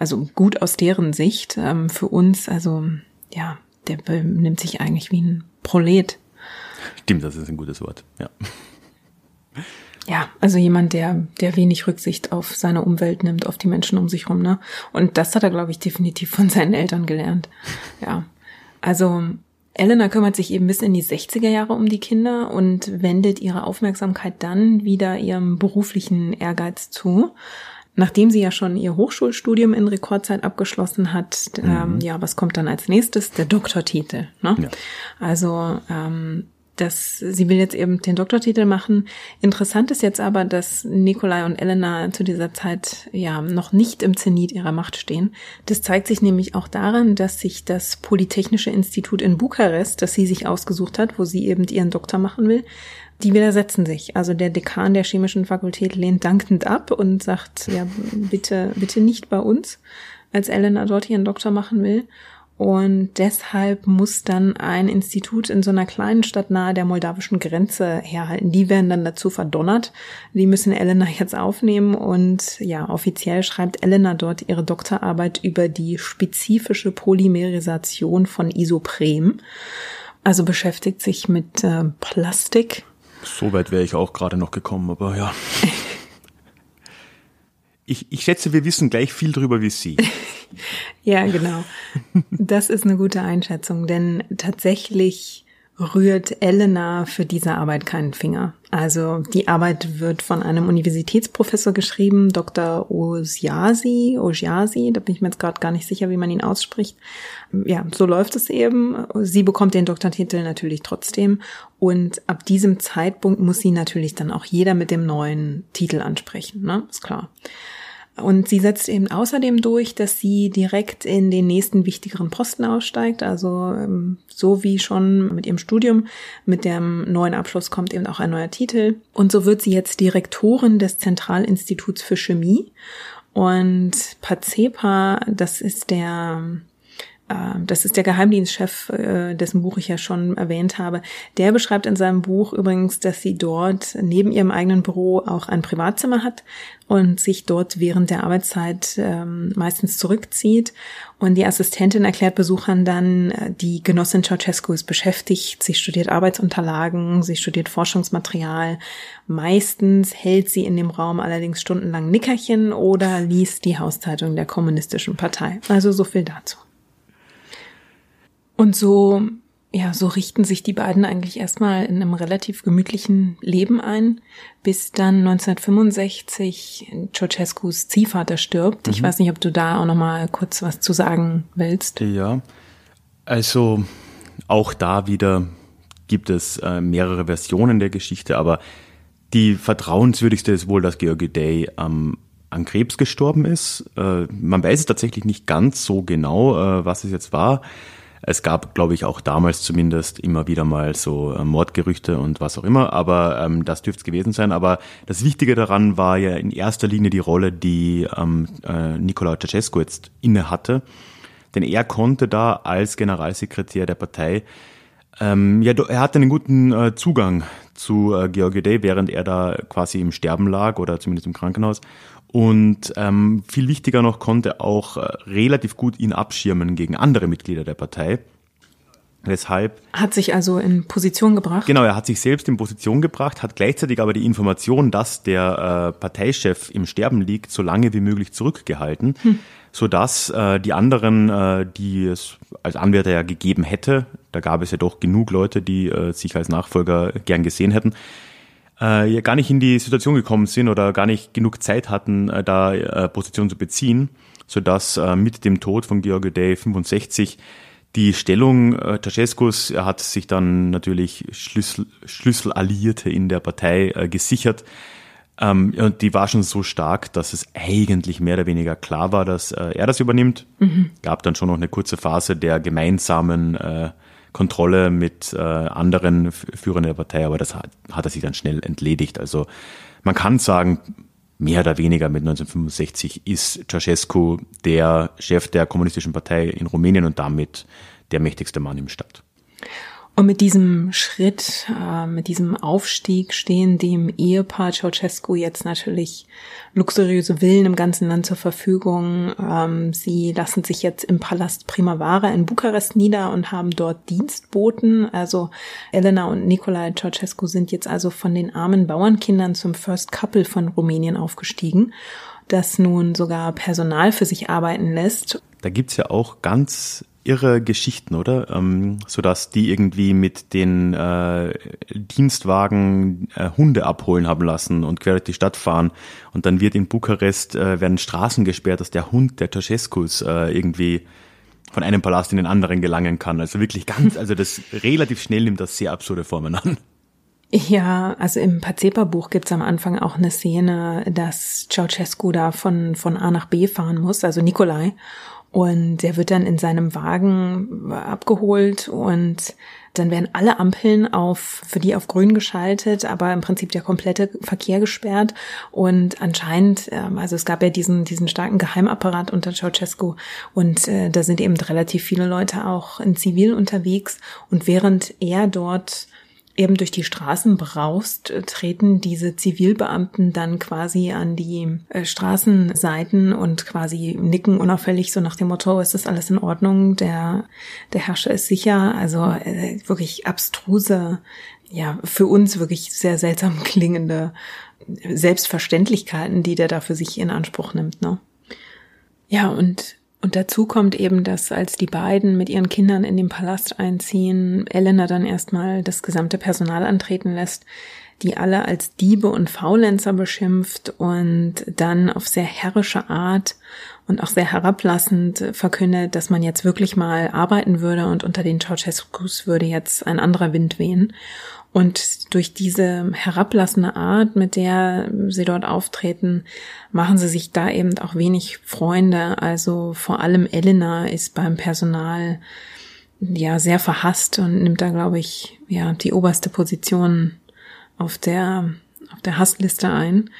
also gut aus deren Sicht. Ähm, für uns, also ja, der nimmt sich eigentlich wie ein Prolet Stimmt, das ist ein gutes Wort, ja. Ja, also jemand, der, der wenig Rücksicht auf seine Umwelt nimmt, auf die Menschen um sich rum, ne? Und das hat er, glaube ich, definitiv von seinen Eltern gelernt. Ja. Also, Elena kümmert sich eben bis in die 60er Jahre um die Kinder und wendet ihre Aufmerksamkeit dann wieder ihrem beruflichen Ehrgeiz zu. Nachdem sie ja schon ihr Hochschulstudium in Rekordzeit abgeschlossen hat, mhm. ähm, ja, was kommt dann als nächstes? Der Doktortitel. Ne? Ja. Also ähm, dass sie will jetzt eben den Doktortitel machen. Interessant ist jetzt aber, dass Nikolai und Elena zu dieser Zeit ja noch nicht im Zenit ihrer Macht stehen. Das zeigt sich nämlich auch daran, dass sich das Polytechnische Institut in Bukarest, das sie sich ausgesucht hat, wo sie eben ihren Doktor machen will, die widersetzen sich. Also der Dekan der chemischen Fakultät lehnt dankend ab und sagt, ja, bitte, bitte nicht bei uns, als Elena dort ihren Doktor machen will. Und deshalb muss dann ein Institut in so einer kleinen Stadt nahe der moldawischen Grenze herhalten. Die werden dann dazu verdonnert. Die müssen Elena jetzt aufnehmen und ja, offiziell schreibt Elena dort ihre Doktorarbeit über die spezifische Polymerisation von Isoprem. Also beschäftigt sich mit äh, Plastik. So weit wäre ich auch gerade noch gekommen, aber ja. ich, ich schätze, wir wissen gleich viel drüber wie Sie. ja, genau. Das ist eine gute Einschätzung, denn tatsächlich rührt Elena für diese Arbeit keinen Finger. Also die Arbeit wird von einem Universitätsprofessor geschrieben, Dr. Osiasi, Osiasi, da bin ich mir jetzt gerade gar nicht sicher, wie man ihn ausspricht. Ja, so läuft es eben. Sie bekommt den Doktortitel natürlich trotzdem und ab diesem Zeitpunkt muss sie natürlich dann auch jeder mit dem neuen Titel ansprechen, ne? Ist klar. Und sie setzt eben außerdem durch, dass sie direkt in den nächsten wichtigeren Posten aussteigt. Also ähm, so wie schon mit ihrem Studium, mit dem neuen Abschluss kommt eben auch ein neuer Titel. Und so wird sie jetzt Direktorin des Zentralinstituts für Chemie. Und PACEPA, das ist der das ist der Geheimdienstchef, äh, dessen Buch ich ja schon erwähnt habe, der beschreibt in seinem Buch übrigens, dass sie dort neben ihrem eigenen Büro auch ein Privatzimmer hat und sich dort während der Arbeitszeit ähm, meistens zurückzieht. Und die Assistentin erklärt Besuchern dann, äh, die Genossin Ceausescu ist beschäftigt, sie studiert Arbeitsunterlagen, sie studiert Forschungsmaterial. Meistens hält sie in dem Raum allerdings stundenlang Nickerchen oder liest die Hauszeitung der Kommunistischen Partei. Also so viel dazu. Und so, ja, so richten sich die beiden eigentlich erstmal in einem relativ gemütlichen Leben ein, bis dann 1965 Ceausescus Ziehvater stirbt. Mhm. Ich weiß nicht, ob du da auch noch mal kurz was zu sagen willst. Ja, also auch da wieder gibt es äh, mehrere Versionen der Geschichte, aber die vertrauenswürdigste ist wohl, dass Georgi Day ähm, an Krebs gestorben ist. Äh, man weiß es tatsächlich nicht ganz so genau, äh, was es jetzt war. Es gab, glaube ich, auch damals zumindest immer wieder mal so äh, Mordgerüchte und was auch immer, aber ähm, das dürfte es gewesen sein. Aber das Wichtige daran war ja in erster Linie die Rolle, die ähm, äh, Nicolae Ceausescu jetzt inne hatte. Denn er konnte da als Generalsekretär der Partei ähm, ja, er hatte einen guten äh, Zugang zu äh, Georgi Day, während er da quasi im Sterben lag oder zumindest im Krankenhaus. Und ähm, viel wichtiger noch konnte auch äh, relativ gut ihn abschirmen gegen andere Mitglieder der Partei. Weshalb. Hat sich also in Position gebracht? Genau, er hat sich selbst in Position gebracht, hat gleichzeitig aber die Information, dass der äh, Parteichef im Sterben liegt, so lange wie möglich zurückgehalten, hm. sodass äh, die anderen, äh, die es als Anwärter ja gegeben hätte, da gab es ja doch genug Leute, die äh, sich als Nachfolger gern gesehen hätten, äh, ja gar nicht in die Situation gekommen sind oder gar nicht genug Zeit hatten, äh, da äh, Position zu beziehen, sodass äh, mit dem Tod von Georgi Day 65 die Stellung äh, Ceausescus, er hat sich dann natürlich Schlüssel, Schlüsselalliierte in der Partei äh, gesichert. Ähm, und die war schon so stark, dass es eigentlich mehr oder weniger klar war, dass äh, er das übernimmt. Mhm. Gab dann schon noch eine kurze Phase der gemeinsamen äh, Kontrolle mit äh, anderen Führern der Partei, aber das hat, hat er sich dann schnell entledigt. Also man kann sagen, mehr oder weniger mit 1965 ist Ceausescu der Chef der kommunistischen Partei in Rumänien und damit der mächtigste Mann im Staat. Und mit diesem Schritt, äh, mit diesem Aufstieg stehen dem Ehepaar Ceausescu jetzt natürlich luxuriöse Villen im ganzen Land zur Verfügung. Ähm, sie lassen sich jetzt im Palast Primavera in Bukarest nieder und haben dort Dienstboten. Also Elena und Nicolae Ceausescu sind jetzt also von den armen Bauernkindern zum First Couple von Rumänien aufgestiegen, das nun sogar Personal für sich arbeiten lässt. Da gibt's ja auch ganz irre Geschichten, oder? Ähm, sodass die irgendwie mit den äh, Dienstwagen äh, Hunde abholen haben lassen und quer durch die Stadt fahren. Und dann wird in Bukarest, äh, werden Straßen gesperrt, dass der Hund der Ceausescus äh, irgendwie von einem Palast in den anderen gelangen kann. Also wirklich ganz, also das relativ schnell nimmt das sehr absurde Formen an. Ja, also im Pazepa-Buch gibt's am Anfang auch eine Szene, dass Ceausescu da von, von A nach B fahren muss, also Nikolai. Und der wird dann in seinem Wagen abgeholt und dann werden alle Ampeln auf, für die auf grün geschaltet, aber im Prinzip der komplette Verkehr gesperrt. Und anscheinend, ähm, also es gab ja diesen, diesen starken Geheimapparat unter Ceausescu und äh, da sind eben relativ viele Leute auch in Zivil unterwegs. Und während er dort eben durch die Straßen braust, äh, treten diese Zivilbeamten dann quasi an die äh, Straßenseiten und quasi nicken unauffällig so nach dem Motto, ist das alles in Ordnung, der, der Herrscher ist sicher. Also äh, wirklich abstruse, ja, für uns wirklich sehr seltsam klingende Selbstverständlichkeiten, die der da für sich in Anspruch nimmt, ne? Ja, und und dazu kommt eben, dass als die beiden mit ihren Kindern in den Palast einziehen, Elena dann erstmal das gesamte Personal antreten lässt, die alle als Diebe und Faulenzer beschimpft und dann auf sehr herrische Art und auch sehr herablassend verkündet, dass man jetzt wirklich mal arbeiten würde und unter den Ceausescus würde jetzt ein anderer Wind wehen. Und durch diese herablassende Art, mit der sie dort auftreten, machen sie sich da eben auch wenig Freunde. Also vor allem Elena ist beim Personal ja sehr verhasst und nimmt da, glaube ich, ja die oberste Position auf der auf der Hassliste ein.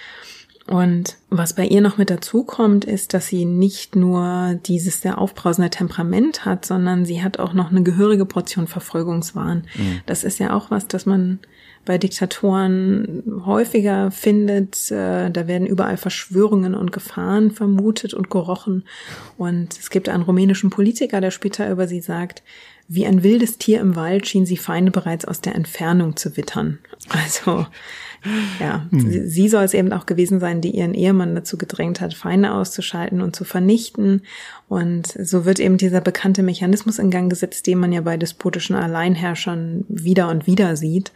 Und was bei ihr noch mit dazu kommt, ist, dass sie nicht nur dieses sehr aufbrausende Temperament hat, sondern sie hat auch noch eine gehörige Portion Verfolgungswahn. Mhm. Das ist ja auch was, das man bei Diktatoren häufiger findet. Äh, da werden überall Verschwörungen und Gefahren vermutet und gerochen. Und es gibt einen rumänischen Politiker, der später über sie sagt, wie ein wildes Tier im Wald schien sie Feinde bereits aus der Entfernung zu wittern. Also ja, hm. sie, sie soll es eben auch gewesen sein, die ihren Ehemann dazu gedrängt hat, Feinde auszuschalten und zu vernichten. Und so wird eben dieser bekannte Mechanismus in Gang gesetzt, den man ja bei despotischen Alleinherrschern wieder und wieder sieht,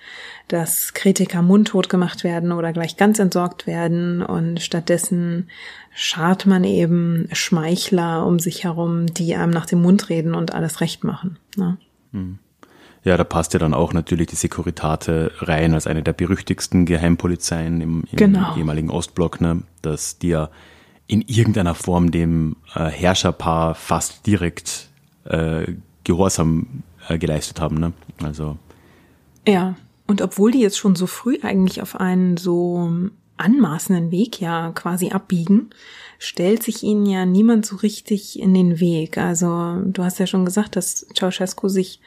dass Kritiker mundtot gemacht werden oder gleich ganz entsorgt werden und stattdessen schart man eben Schmeichler um sich herum, die einem nach dem Mund reden und alles recht machen. Ne? Hm. Ja, da passt ja dann auch natürlich die Securitate rein als eine der berüchtigsten Geheimpolizeien im, im genau. ehemaligen Ostblock, ne, dass die ja in irgendeiner Form dem äh, Herrscherpaar fast direkt äh, Gehorsam äh, geleistet haben. Ne? Also ja, und obwohl die jetzt schon so früh eigentlich auf einen so anmaßenden Weg ja quasi abbiegen, stellt sich ihnen ja niemand so richtig in den Weg. Also du hast ja schon gesagt, dass Ceausescu sich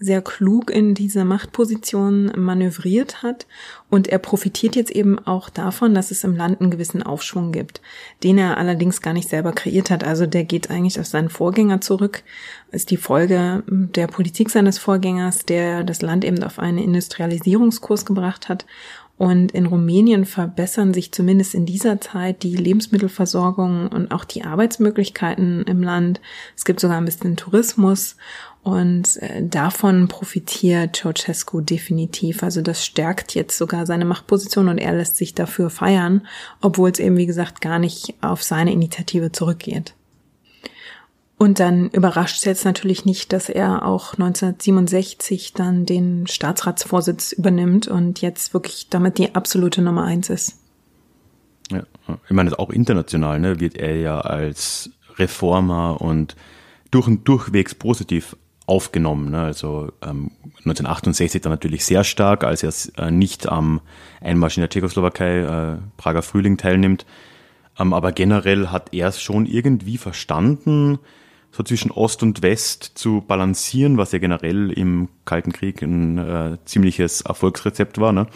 sehr klug in diese Machtposition manövriert hat. Und er profitiert jetzt eben auch davon, dass es im Land einen gewissen Aufschwung gibt, den er allerdings gar nicht selber kreiert hat. Also der geht eigentlich auf seinen Vorgänger zurück, ist die Folge der Politik seines Vorgängers, der das Land eben auf einen Industrialisierungskurs gebracht hat. Und in Rumänien verbessern sich zumindest in dieser Zeit die Lebensmittelversorgung und auch die Arbeitsmöglichkeiten im Land. Es gibt sogar ein bisschen Tourismus und äh, davon profitiert Ceausescu definitiv. Also das stärkt jetzt sogar seine Machtposition und er lässt sich dafür feiern, obwohl es eben, wie gesagt, gar nicht auf seine Initiative zurückgeht. Und dann überrascht es jetzt natürlich nicht, dass er auch 1967 dann den Staatsratsvorsitz übernimmt und jetzt wirklich damit die absolute Nummer eins ist. Ja, ich meine, auch international ne, wird er ja als Reformer und durch und durchwegs positiv aufgenommen. Ne? Also ähm, 1968 dann natürlich sehr stark, als er äh, nicht am Einmarsch in der Tschechoslowakei, äh, Prager Frühling teilnimmt. Ähm, aber generell hat er es schon irgendwie verstanden, so zwischen Ost und West zu balancieren, was ja generell im Kalten Krieg ein äh, ziemliches Erfolgsrezept war. Ne?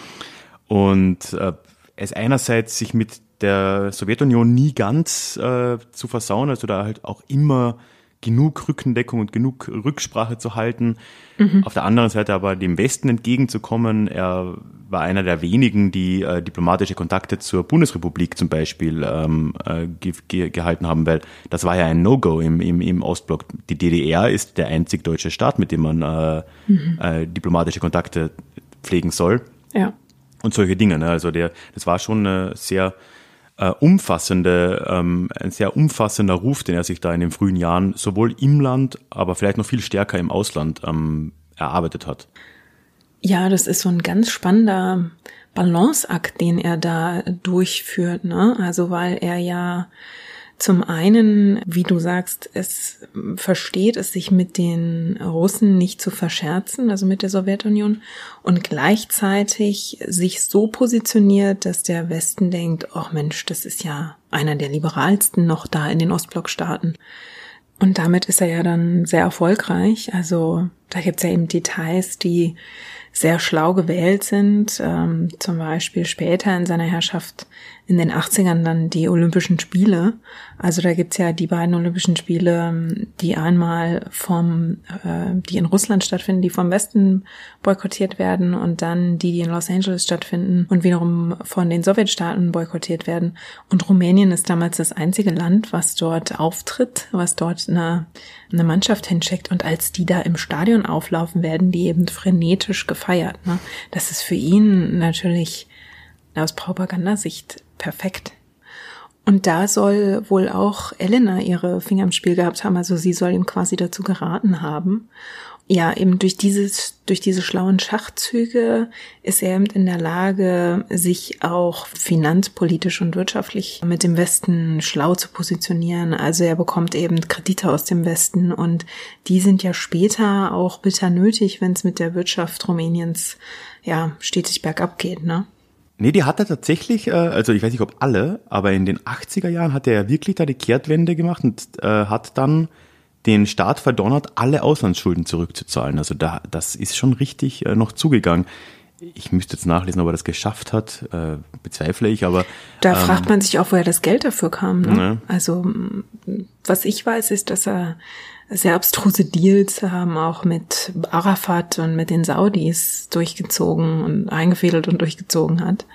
Und äh, es einerseits sich mit der Sowjetunion nie ganz äh, zu versauen, also da halt auch immer genug Rückendeckung und genug Rücksprache zu halten. Mhm. Auf der anderen Seite aber dem Westen entgegenzukommen. Er war einer der wenigen, die äh, diplomatische Kontakte zur Bundesrepublik zum Beispiel ähm, äh, ge ge gehalten haben, weil das war ja ein No-Go im, im, im Ostblock. Die DDR ist der einzig deutsche Staat, mit dem man äh, mhm. äh, diplomatische Kontakte pflegen soll. Ja. Und solche Dinge. Ne? Also der, das war schon eine sehr äh, umfassende, ähm, ein sehr umfassender Ruf, den er sich da in den frühen Jahren sowohl im Land, aber vielleicht noch viel stärker im Ausland ähm, erarbeitet hat. Ja, das ist so ein ganz spannender Balanceakt, den er da durchführt, ne? Also weil er ja zum einen, wie du sagst, es versteht es sich mit den Russen nicht zu verscherzen, also mit der Sowjetunion, und gleichzeitig sich so positioniert, dass der Westen denkt, ach Mensch, das ist ja einer der liberalsten noch da in den Ostblockstaaten. Und damit ist er ja dann sehr erfolgreich. Also da gibt's ja eben Details, die sehr schlau gewählt sind. Ähm, zum Beispiel später in seiner Herrschaft in den 80ern dann die Olympischen Spiele. Also da gibt's ja die beiden Olympischen Spiele, die einmal vom, äh, die in Russland stattfinden, die vom Westen boykottiert werden und dann die, die in Los Angeles stattfinden und wiederum von den Sowjetstaaten boykottiert werden. Und Rumänien ist damals das einzige Land, was dort auftritt, was dort eine, eine Mannschaft hinschickt. Und als die da im Stadion auflaufen, werden die eben frenetisch gefeiert. Ne? Das ist für ihn natürlich aus Propagandasicht perfekt. Und da soll wohl auch Elena ihre Finger im Spiel gehabt haben, also sie soll ihm quasi dazu geraten haben. Ja, eben durch dieses, durch diese schlauen Schachzüge ist er eben in der Lage, sich auch finanzpolitisch und wirtschaftlich mit dem Westen schlau zu positionieren. Also er bekommt eben Kredite aus dem Westen und die sind ja später auch bitter nötig, wenn es mit der Wirtschaft Rumäniens ja stetig bergab geht, ne? Nee, die hat er tatsächlich, äh, also ich weiß nicht, ob alle, aber in den 80er Jahren hat er wirklich da die Kehrtwende gemacht und äh, hat dann den Staat verdonnert, alle Auslandsschulden zurückzuzahlen. Also da, das ist schon richtig äh, noch zugegangen. Ich müsste jetzt nachlesen, ob er das geschafft hat, bezweifle ich, aber. Da ähm, fragt man sich auch, woher das Geld dafür kam. Ne? ne? Also, was ich weiß, ist, dass er sehr abstruse Deals haben, auch mit Arafat und mit den Saudis durchgezogen und eingefädelt und durchgezogen hat.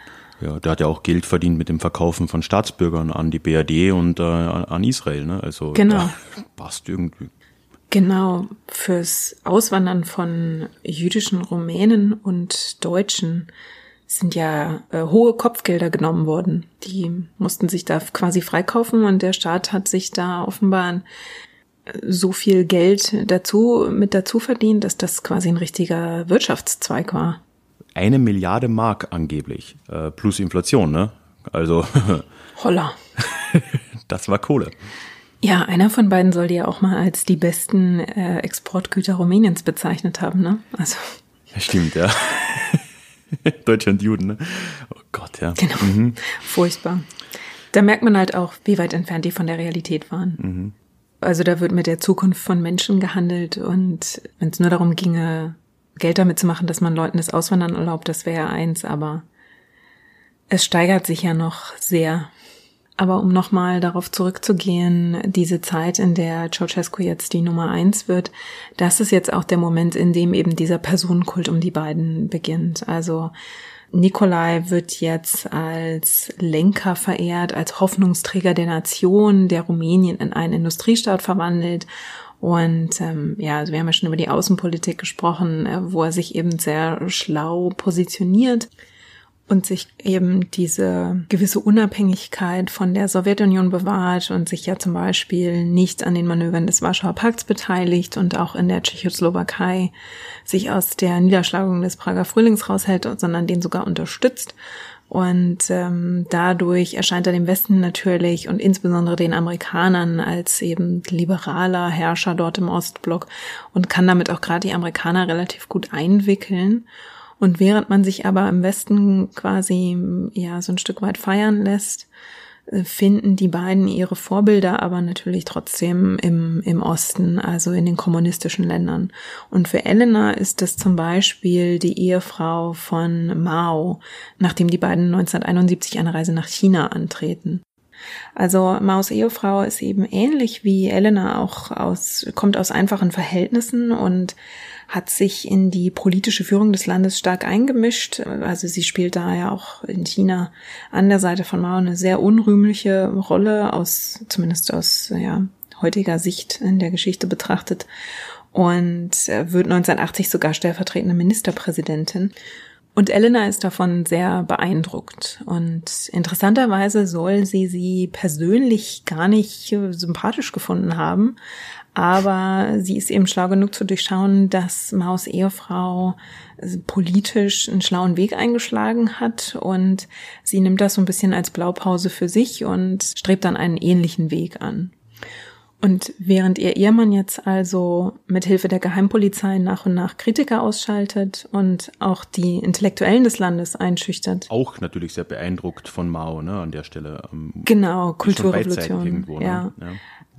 Ja, der hat ja auch Geld verdient mit dem Verkaufen von Staatsbürgern an die BRD und äh, an Israel. Ne? Also genau. passt irgendwie. Genau, fürs Auswandern von jüdischen Rumänen und Deutschen sind ja äh, hohe Kopfgelder genommen worden. Die mussten sich da quasi freikaufen und der Staat hat sich da offenbar so viel Geld dazu mit dazu verdient, dass das quasi ein richtiger Wirtschaftszweig war. Eine Milliarde Mark angeblich, äh, plus Inflation, ne? Also. Holla. das war Kohle. Ja, einer von beiden soll die ja auch mal als die besten äh, Exportgüter Rumäniens bezeichnet haben, ne? Also. Ja, stimmt, ja. Deutschland Juden, ne? Oh Gott, ja. Genau. Mhm. Furchtbar. Da merkt man halt auch, wie weit entfernt die von der Realität waren. Mhm. Also da wird mit der Zukunft von Menschen gehandelt und wenn es nur darum ginge, Geld damit zu machen, dass man Leuten das Auswandern erlaubt, das wäre ja eins, aber es steigert sich ja noch sehr. Aber um nochmal darauf zurückzugehen, diese Zeit, in der Ceausescu jetzt die Nummer eins wird, das ist jetzt auch der Moment, in dem eben dieser Personenkult um die beiden beginnt. Also Nikolai wird jetzt als Lenker verehrt, als Hoffnungsträger der Nation, der Rumänien in einen Industriestaat verwandelt. Und ähm, ja, also wir haben ja schon über die Außenpolitik gesprochen, äh, wo er sich eben sehr schlau positioniert und sich eben diese gewisse Unabhängigkeit von der Sowjetunion bewahrt und sich ja zum Beispiel nicht an den Manövern des Warschauer Pakts beteiligt und auch in der Tschechoslowakei sich aus der Niederschlagung des Prager Frühlings raushält, sondern den sogar unterstützt. Und ähm, dadurch erscheint er dem Westen natürlich und insbesondere den Amerikanern als eben liberaler Herrscher dort im Ostblock und kann damit auch gerade die Amerikaner relativ gut einwickeln. Und während man sich aber im Westen quasi ja so ein Stück weit feiern lässt, äh, finden die beiden ihre Vorbilder aber natürlich trotzdem im, im Osten, also in den kommunistischen Ländern. Und für Elena ist das zum Beispiel die Ehefrau von Mao, nachdem die beiden 1971 eine Reise nach China antreten. Also Maus Ehefrau ist eben ähnlich wie Elena auch aus, kommt aus einfachen Verhältnissen und hat sich in die politische Führung des Landes stark eingemischt. Also sie spielt da ja auch in China an der Seite von Mao eine sehr unrühmliche Rolle aus, zumindest aus, ja, heutiger Sicht in der Geschichte betrachtet und wird 1980 sogar stellvertretende Ministerpräsidentin. Und Elena ist davon sehr beeindruckt. Und interessanterweise soll sie sie persönlich gar nicht sympathisch gefunden haben, aber sie ist eben schlau genug zu durchschauen, dass Maus Ehefrau politisch einen schlauen Weg eingeschlagen hat und sie nimmt das so ein bisschen als Blaupause für sich und strebt dann einen ähnlichen Weg an. Und während ihr Ehemann jetzt also mit Hilfe der Geheimpolizei nach und nach Kritiker ausschaltet und auch die Intellektuellen des Landes einschüchtert. Auch natürlich sehr beeindruckt von Mao, ne, an der Stelle. Ähm, genau, Kulturrevolution. Irgendwo, ne? ja. ja.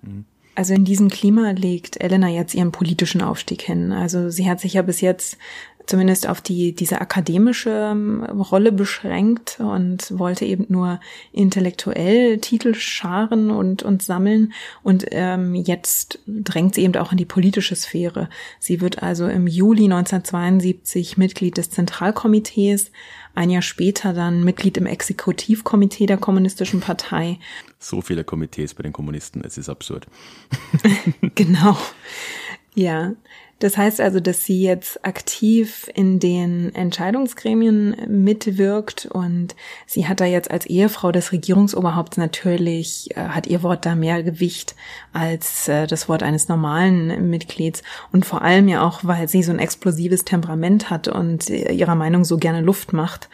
Mhm. Also in diesem Klima legt Elena jetzt ihren politischen Aufstieg hin. Also sie hat sich ja bis jetzt zumindest auf die, diese akademische ähm, Rolle beschränkt und wollte eben nur intellektuell Titel scharen und, und sammeln. Und ähm, jetzt drängt sie eben auch in die politische Sphäre. Sie wird also im Juli 1972 Mitglied des Zentralkomitees, ein Jahr später dann Mitglied im Exekutivkomitee der Kommunistischen Partei. So viele Komitees bei den Kommunisten, es ist absurd. genau. Ja, das heißt also, dass sie jetzt aktiv in den Entscheidungsgremien mitwirkt und sie hat da jetzt als Ehefrau des Regierungsoberhaupts natürlich, äh, hat ihr Wort da mehr Gewicht als äh, das Wort eines normalen Mitglieds und vor allem ja auch, weil sie so ein explosives Temperament hat und ihrer Meinung so gerne Luft macht.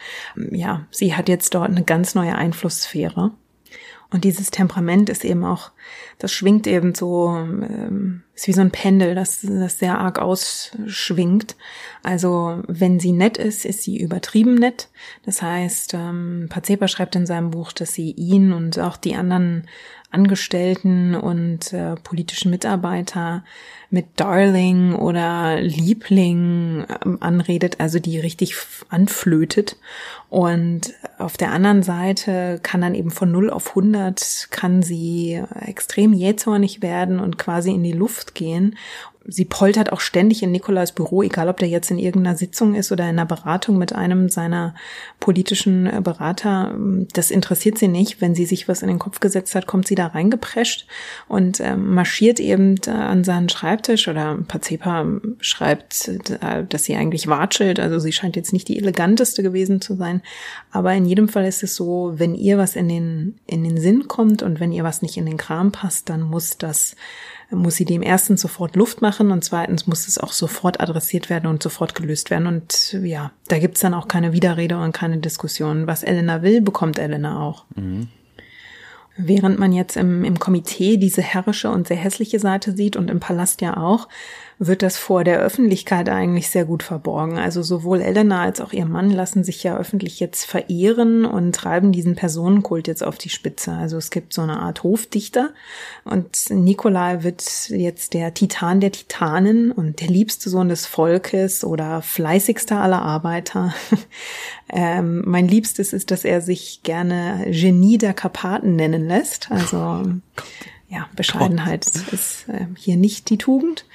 Ja, sie hat jetzt dort eine ganz neue Einflusssphäre. Und dieses Temperament ist eben auch, das schwingt eben so ähm, ist wie so ein Pendel, das, das sehr arg ausschwingt. Also wenn sie nett ist, ist sie übertrieben nett. Das heißt, ähm, Pazepa schreibt in seinem Buch, dass sie ihn und auch die anderen Angestellten und äh, politischen Mitarbeiter mit Darling oder Liebling ähm, anredet, also die richtig anflötet. Und auf der anderen Seite kann dann eben von 0 auf 100 kann sie extrem jähzornig werden und quasi in die Luft gehen sie poltert auch ständig in Nikolais Büro, egal ob der jetzt in irgendeiner Sitzung ist oder in einer Beratung mit einem seiner politischen äh, Berater. Das interessiert sie nicht. Wenn sie sich was in den Kopf gesetzt hat, kommt sie da reingeprescht und äh, marschiert eben an seinen Schreibtisch oder Pazepa schreibt, äh, dass sie eigentlich watschelt. Also sie scheint jetzt nicht die eleganteste gewesen zu sein. Aber in jedem Fall ist es so, wenn ihr was in den, in den Sinn kommt und wenn ihr was nicht in den Kram passt, dann muss das muss sie dem erstens sofort Luft machen und zweitens muss es auch sofort adressiert werden und sofort gelöst werden. Und ja, da gibt's dann auch keine Widerrede und keine Diskussion. Was Elena will, bekommt Elena auch. Mhm. Während man jetzt im, im Komitee diese herrische und sehr hässliche Seite sieht und im Palast ja auch, wird das vor der Öffentlichkeit eigentlich sehr gut verborgen. Also sowohl Elena als auch ihr Mann lassen sich ja öffentlich jetzt verehren und treiben diesen Personenkult jetzt auf die Spitze. Also es gibt so eine Art Hofdichter und Nikolai wird jetzt der Titan der Titanen und der liebste Sohn des Volkes oder fleißigster aller Arbeiter. ähm, mein Liebstes ist, dass er sich gerne Genie der Karpaten nennen lässt. Also ja, Bescheidenheit ist äh, hier nicht die Tugend.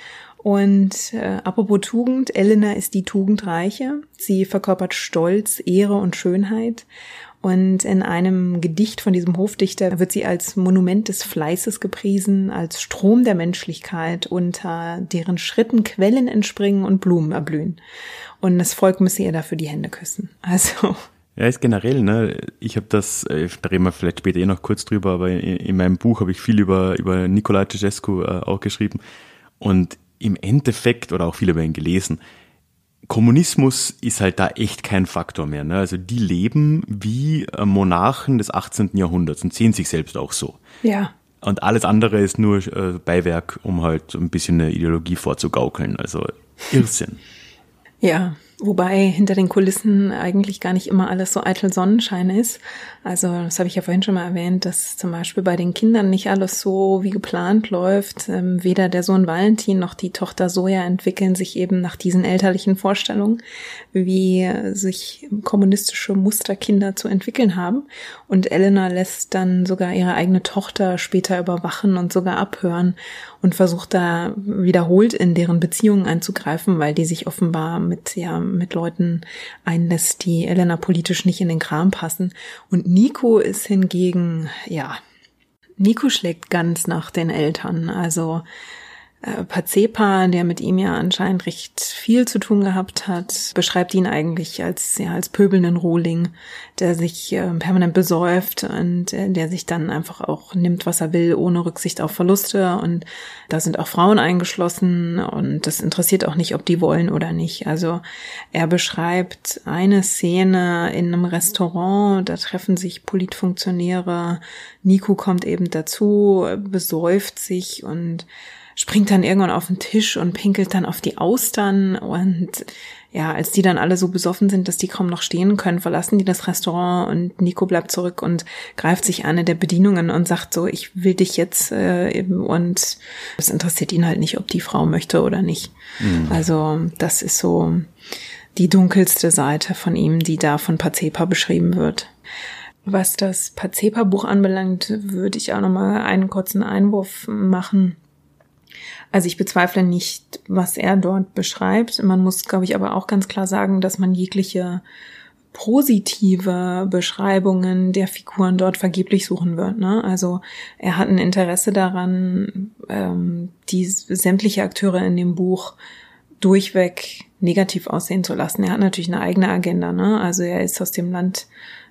Und äh, apropos Tugend, Elena ist die Tugendreiche. Sie verkörpert Stolz, Ehre und Schönheit. Und in einem Gedicht von diesem Hofdichter wird sie als Monument des Fleißes gepriesen, als Strom der Menschlichkeit, unter deren Schritten Quellen entspringen und Blumen erblühen. Und das Volk müsse ihr dafür die Hände küssen. Also ja, ist generell, ne? Ich habe das, äh, da reden wir vielleicht später eh noch kurz drüber, aber in, in meinem Buch habe ich viel über, über Nikolai Ceausescu äh, auch geschrieben. Und im Endeffekt, oder auch viel über ihn gelesen, Kommunismus ist halt da echt kein Faktor mehr. Ne? Also die leben wie äh, Monarchen des 18. Jahrhunderts und sehen sich selbst auch so. Ja. Und alles andere ist nur äh, Beiwerk, um halt ein bisschen eine Ideologie vorzugaukeln. Also Irrsinn. Ja, Wobei hinter den Kulissen eigentlich gar nicht immer alles so eitel Sonnenschein ist. Also das habe ich ja vorhin schon mal erwähnt, dass zum Beispiel bei den Kindern nicht alles so wie geplant läuft. Ähm, weder der Sohn Valentin noch die Tochter Soja entwickeln sich eben nach diesen elterlichen Vorstellungen, wie sich kommunistische Musterkinder zu entwickeln haben. Und Elena lässt dann sogar ihre eigene Tochter später überwachen und sogar abhören und versucht da wiederholt in deren Beziehungen einzugreifen, weil die sich offenbar mit, ja, mit Leuten einlässt, die Elena politisch nicht in den Kram passen. Und Nico ist hingegen, ja, Nico schlägt ganz nach den Eltern. Also äh, Pazepa, der mit ihm ja anscheinend recht viel zu tun gehabt hat, beschreibt ihn eigentlich als ja als pöbelnden Rohling, der sich äh, permanent besäuft und äh, der sich dann einfach auch nimmt, was er will, ohne Rücksicht auf Verluste und da sind auch Frauen eingeschlossen und das interessiert auch nicht, ob die wollen oder nicht. Also er beschreibt eine Szene in einem Restaurant, da treffen sich Politfunktionäre, Nico kommt eben dazu, besäuft sich und springt dann irgendwann auf den Tisch und pinkelt dann auf die Austern und ja, als die dann alle so besoffen sind, dass die kaum noch stehen können, verlassen die das Restaurant und Nico bleibt zurück und greift sich eine der Bedienungen und sagt so, ich will dich jetzt äh, und es interessiert ihn halt nicht, ob die Frau möchte oder nicht. Mhm. Also das ist so die dunkelste Seite von ihm, die da von Pazepa beschrieben wird. Was das Pazepa-Buch anbelangt, würde ich auch nochmal einen kurzen Einwurf machen. Also ich bezweifle nicht, was er dort beschreibt. Man muss, glaube ich, aber auch ganz klar sagen, dass man jegliche positive Beschreibungen der Figuren dort vergeblich suchen wird. Ne? Also er hat ein Interesse daran, ähm, die sämtliche Akteure in dem Buch durchweg negativ aussehen zu lassen. Er hat natürlich eine eigene Agenda. Ne? Also er ist aus dem Land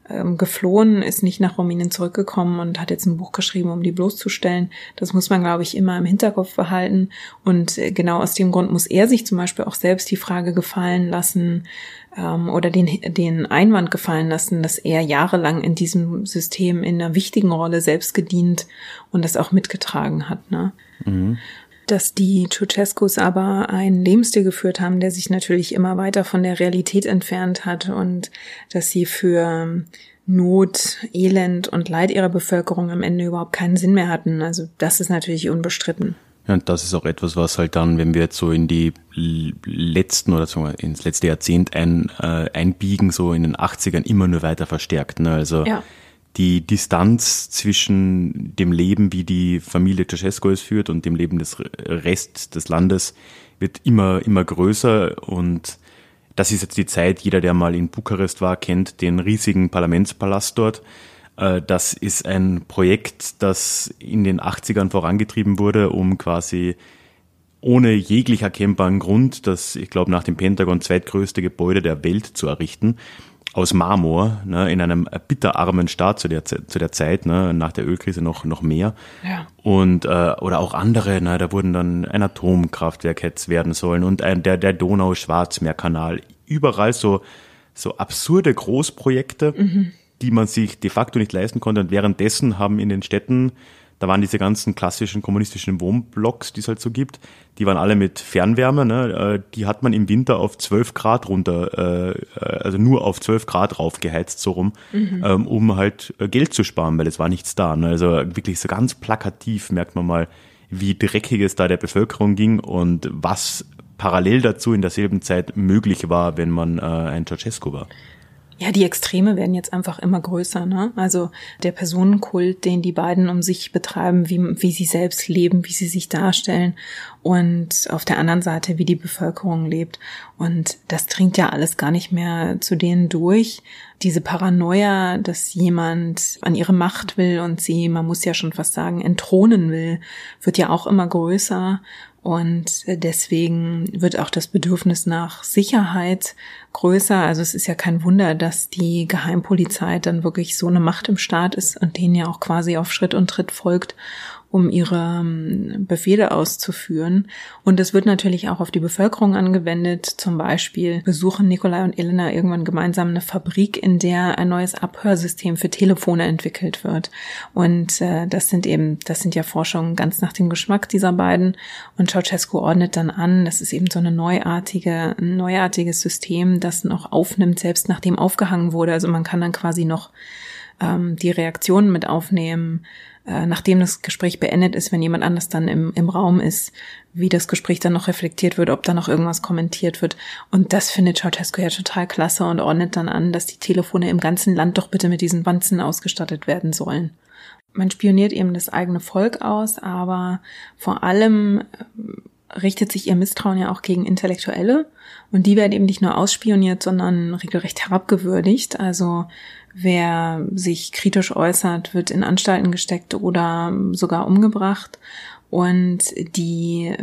ähm, geflohen, ist nicht nach Rumänien zurückgekommen und hat jetzt ein Buch geschrieben, um die bloßzustellen. Das muss man, glaube ich, immer im Hinterkopf behalten. Und äh, genau aus dem Grund muss er sich zum Beispiel auch selbst die Frage gefallen lassen ähm, oder den, den Einwand gefallen lassen, dass er jahrelang in diesem System in einer wichtigen Rolle selbst gedient und das auch mitgetragen hat. Ne? Mhm. Dass die Ceausescus aber einen Lebensstil geführt haben, der sich natürlich immer weiter von der Realität entfernt hat und dass sie für Not, Elend und Leid ihrer Bevölkerung am Ende überhaupt keinen Sinn mehr hatten. Also das ist natürlich unbestritten. Ja, und das ist auch etwas, was halt dann, wenn wir jetzt so in die letzten oder so ins letzte Jahrzehnt ein, äh, einbiegen, so in den 80ern immer nur weiter verstärkt. Ne? Also ja die Distanz zwischen dem Leben, wie die Familie Ceausescu es führt und dem Leben des Rest des Landes wird immer, immer größer und das ist jetzt die Zeit, jeder, der mal in Bukarest war, kennt den riesigen Parlamentspalast dort. Äh, das ist ein Projekt, das in den 80ern vorangetrieben wurde, um quasi ohne jeglich erkennbaren Grund das, ich glaube, nach dem Pentagon zweitgrößte Gebäude der Welt zu errichten aus Marmor, ne, in einem bitterarmen Staat zu der, zu der Zeit, ne, nach der Ölkrise noch, noch mehr. Ja. Und, äh, oder auch andere, ne, da wurden dann ein Atomkraftwerk jetzt werden sollen und ein, der, der Donau-Schwarzmeerkanal. Überall so, so absurde Großprojekte, mhm. die man sich de facto nicht leisten konnte. Und währenddessen haben in den Städten da waren diese ganzen klassischen kommunistischen Wohnblocks, die es halt so gibt, die waren alle mit Fernwärme, ne? Äh, die hat man im Winter auf 12 Grad runter, äh, also nur auf 12 Grad raufgeheizt, so rum, mhm. ähm, um halt äh, Geld zu sparen, weil es war nichts da. Ne? Also wirklich so ganz plakativ merkt man mal, wie dreckig es da der Bevölkerung ging und was parallel dazu in derselben Zeit möglich war, wenn man äh, ein Ceausescu war. Ja, die Extreme werden jetzt einfach immer größer. Ne? Also der Personenkult, den die beiden um sich betreiben, wie, wie sie selbst leben, wie sie sich darstellen und auf der anderen Seite, wie die Bevölkerung lebt. Und das dringt ja alles gar nicht mehr zu denen durch. Diese Paranoia, dass jemand an ihre Macht will und sie, man muss ja schon fast sagen, entthronen will, wird ja auch immer größer. Und deswegen wird auch das Bedürfnis nach Sicherheit größer. Also es ist ja kein Wunder, dass die Geheimpolizei dann wirklich so eine Macht im Staat ist und denen ja auch quasi auf Schritt und Tritt folgt um ihre ähm, Befehle auszuführen. Und es wird natürlich auch auf die Bevölkerung angewendet. Zum Beispiel besuchen Nikolai und Elena irgendwann gemeinsam eine Fabrik, in der ein neues Abhörsystem für Telefone entwickelt wird. Und äh, das sind eben, das sind ja Forschungen ganz nach dem Geschmack dieser beiden. Und Ceausescu ordnet dann an, das ist eben so eine neuartige, ein neuartiges System, das noch aufnimmt, selbst nachdem aufgehangen wurde. Also man kann dann quasi noch ähm, die Reaktionen mit aufnehmen, äh, nachdem das Gespräch beendet ist, wenn jemand anders dann im, im Raum ist, wie das Gespräch dann noch reflektiert wird, ob da noch irgendwas kommentiert wird. Und das findet Ceausescu ja total klasse und ordnet dann an, dass die Telefone im ganzen Land doch bitte mit diesen Wanzen ausgestattet werden sollen. Man spioniert eben das eigene Volk aus, aber vor allem äh, richtet sich ihr Misstrauen ja auch gegen Intellektuelle und die werden eben nicht nur ausspioniert, sondern regelrecht herabgewürdigt. Also Wer sich kritisch äußert, wird in Anstalten gesteckt oder sogar umgebracht. Und die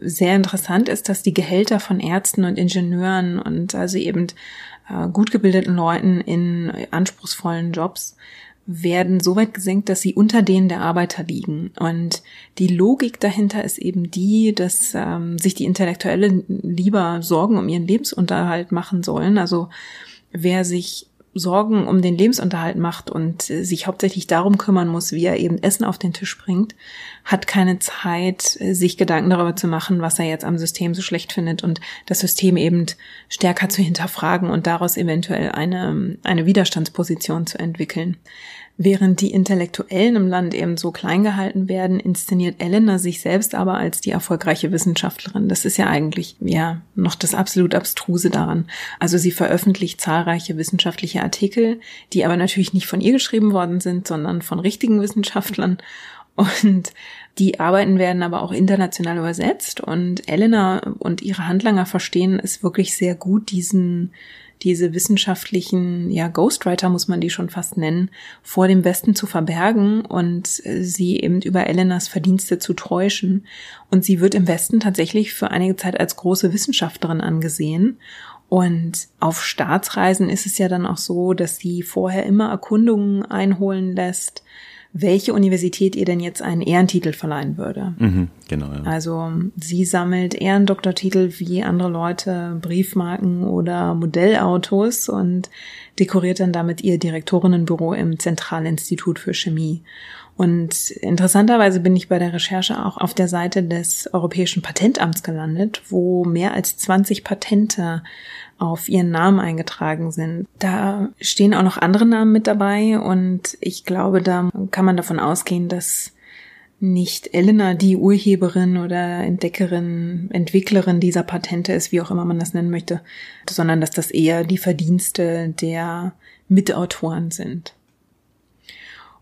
sehr interessant ist, dass die Gehälter von Ärzten und Ingenieuren und also eben äh, gut gebildeten Leuten in anspruchsvollen Jobs werden so weit gesenkt, dass sie unter denen der Arbeiter liegen. Und die Logik dahinter ist eben die, dass ähm, sich die Intellektuelle lieber Sorgen um ihren Lebensunterhalt machen sollen. Also wer sich Sorgen um den Lebensunterhalt macht und sich hauptsächlich darum kümmern muss, wie er eben Essen auf den Tisch bringt, hat keine Zeit, sich Gedanken darüber zu machen, was er jetzt am System so schlecht findet und das System eben stärker zu hinterfragen und daraus eventuell eine, eine Widerstandsposition zu entwickeln. Während die Intellektuellen im Land eben so klein gehalten werden, inszeniert Elena sich selbst aber als die erfolgreiche Wissenschaftlerin. Das ist ja eigentlich, ja, noch das absolut abstruse daran. Also sie veröffentlicht zahlreiche wissenschaftliche Artikel, die aber natürlich nicht von ihr geschrieben worden sind, sondern von richtigen Wissenschaftlern. Und die Arbeiten werden aber auch international übersetzt und Elena und ihre Handlanger verstehen es wirklich sehr gut, diesen diese wissenschaftlichen, ja, Ghostwriter muss man die schon fast nennen, vor dem Westen zu verbergen und äh, sie eben über Elenas Verdienste zu täuschen. Und sie wird im Westen tatsächlich für einige Zeit als große Wissenschaftlerin angesehen. Und auf Staatsreisen ist es ja dann auch so, dass sie vorher immer Erkundungen einholen lässt, welche Universität ihr denn jetzt einen Ehrentitel verleihen würde. Mhm, genau. Ja. Also sie sammelt Ehrendoktortitel wie andere Leute, Briefmarken oder Modellautos und dekoriert dann damit ihr Direktorinnenbüro im Zentralinstitut für Chemie. Und interessanterweise bin ich bei der Recherche auch auf der Seite des Europäischen Patentamts gelandet, wo mehr als 20 Patente auf ihren Namen eingetragen sind. Da stehen auch noch andere Namen mit dabei und ich glaube, da kann man davon ausgehen, dass nicht Elena die Urheberin oder Entdeckerin, Entwicklerin dieser Patente ist, wie auch immer man das nennen möchte, sondern dass das eher die Verdienste der Mitautoren sind.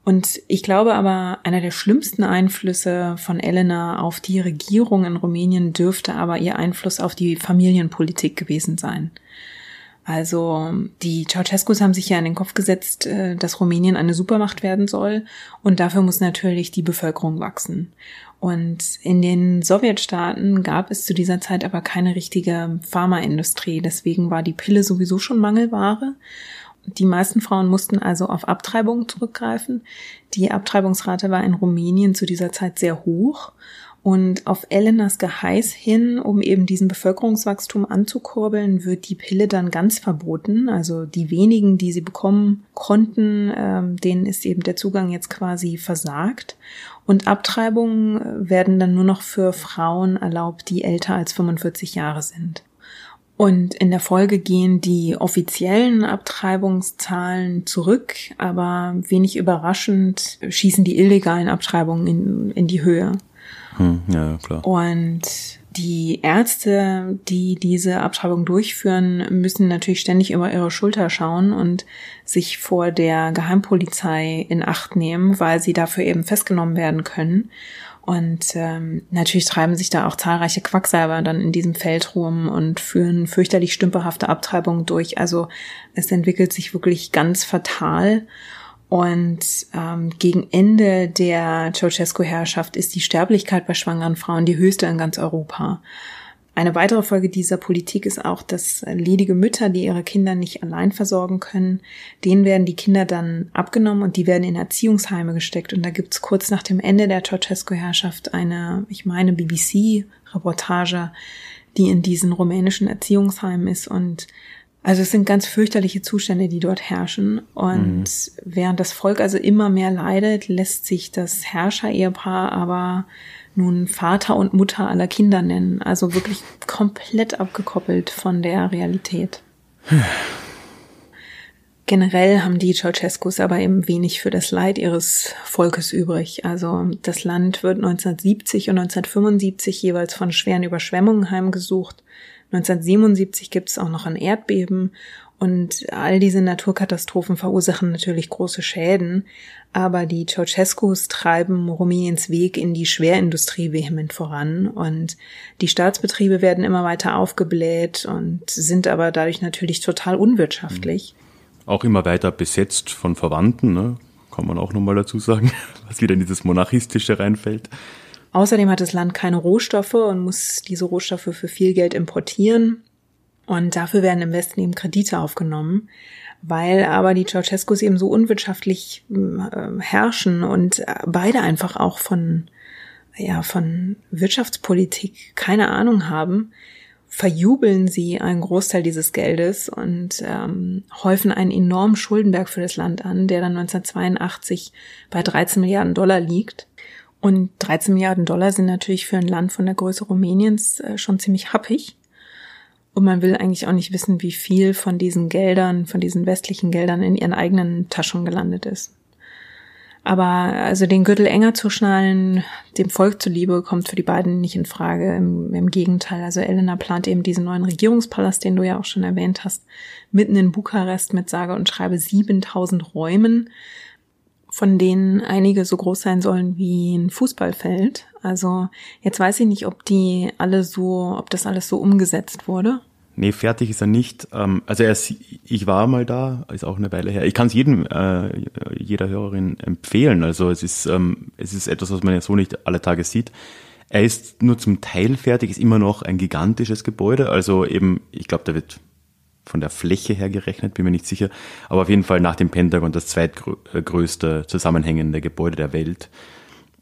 Und ich glaube aber, einer der schlimmsten Einflüsse von Elena auf die Regierung in Rumänien dürfte aber ihr Einfluss auf die Familienpolitik gewesen sein. Also die Ceausescus haben sich ja in den Kopf gesetzt, äh, dass Rumänien eine Supermacht werden soll und dafür muss natürlich die Bevölkerung wachsen. Und in den Sowjetstaaten gab es zu dieser Zeit aber keine richtige Pharmaindustrie, deswegen war die Pille sowieso schon Mangelware die meisten Frauen mussten also auf Abtreibung zurückgreifen. Die Abtreibungsrate war in Rumänien zu dieser Zeit sehr hoch. Und auf Elenas Geheiß hin, um eben diesen Bevölkerungswachstum anzukurbeln, wird die Pille dann ganz verboten. Also die wenigen, die sie bekommen konnten, ähm, denen ist eben der Zugang jetzt quasi versagt. Und Abtreibungen äh, werden dann nur noch für Frauen erlaubt, die älter als 45 Jahre sind. Und in der Folge gehen die offiziellen Abtreibungszahlen zurück, aber wenig überraschend schießen die illegalen Abtreibungen in, in die Höhe. Hm, ja, klar. Und die Ärzte, die diese Abtreibung durchführen, müssen natürlich ständig über ihre Schulter schauen und sich vor der Geheimpolizei in Acht nehmen, weil sie dafür eben festgenommen werden können. Und ähm, natürlich treiben sich da auch zahlreiche Quacksalber dann in diesem Feld rum und führen fürchterlich stümperhafte Abtreibungen durch. Also es entwickelt sich wirklich ganz fatal. Und ähm, gegen Ende der Ceausescu-Herrschaft ist die Sterblichkeit bei schwangeren Frauen die höchste in ganz Europa. Eine weitere Folge dieser Politik ist auch, dass ledige Mütter, die ihre Kinder nicht allein versorgen können, denen werden die Kinder dann abgenommen und die werden in Erziehungsheime gesteckt. Und da gibt's kurz nach dem Ende der Ceausescu-Herrschaft eine, ich meine, BBC-Reportage, die in diesen rumänischen Erziehungsheimen ist und also es sind ganz fürchterliche Zustände, die dort herrschen. Und mhm. während das Volk also immer mehr leidet, lässt sich das Herrscher-Ehepaar aber nun Vater und Mutter aller Kinder nennen. Also wirklich komplett abgekoppelt von der Realität. Generell haben die Ceausescus aber eben wenig für das Leid ihres Volkes übrig. Also das Land wird 1970 und 1975 jeweils von schweren Überschwemmungen heimgesucht. 1977 gibt es auch noch ein Erdbeben und all diese Naturkatastrophen verursachen natürlich große Schäden, aber die Ceausescus treiben Rumäniens Weg in die Schwerindustrie vehement voran und die Staatsbetriebe werden immer weiter aufgebläht und sind aber dadurch natürlich total unwirtschaftlich. Auch immer weiter besetzt von Verwandten, ne? kann man auch nochmal dazu sagen, was wieder in dieses Monarchistische reinfällt. Außerdem hat das Land keine Rohstoffe und muss diese Rohstoffe für viel Geld importieren. Und dafür werden im Westen eben Kredite aufgenommen, weil aber die Ceausescus eben so unwirtschaftlich äh, herrschen und äh, beide einfach auch von, ja, von Wirtschaftspolitik keine Ahnung haben, verjubeln sie einen Großteil dieses Geldes und ähm, häufen einen enormen Schuldenberg für das Land an, der dann 1982 bei 13 Milliarden Dollar liegt. Und 13 Milliarden Dollar sind natürlich für ein Land von der Größe Rumäniens äh, schon ziemlich happig. Und man will eigentlich auch nicht wissen, wie viel von diesen Geldern, von diesen westlichen Geldern in ihren eigenen Taschen gelandet ist. Aber also den Gürtel enger zu schnallen, dem Volk zuliebe, kommt für die beiden nicht in Frage. Im, Im, Gegenteil, also Elena plant eben diesen neuen Regierungspalast, den du ja auch schon erwähnt hast, mitten in Bukarest mit sage und schreibe 7000 Räumen, von denen einige so groß sein sollen wie ein Fußballfeld. Also jetzt weiß ich nicht, ob die alle so, ob das alles so umgesetzt wurde. Nee, fertig ist er nicht. Ähm, also er ist, ich war mal da, ist auch eine Weile her. Ich kann es jedem, äh, jeder Hörerin empfehlen. Also es ist, ähm, es ist etwas, was man ja so nicht alle Tage sieht. Er ist nur zum Teil fertig, ist immer noch ein gigantisches Gebäude. Also eben, ich glaube, da wird von der Fläche her gerechnet, bin mir nicht sicher, aber auf jeden Fall nach dem Pentagon das zweitgrößte zusammenhängende Gebäude der Welt.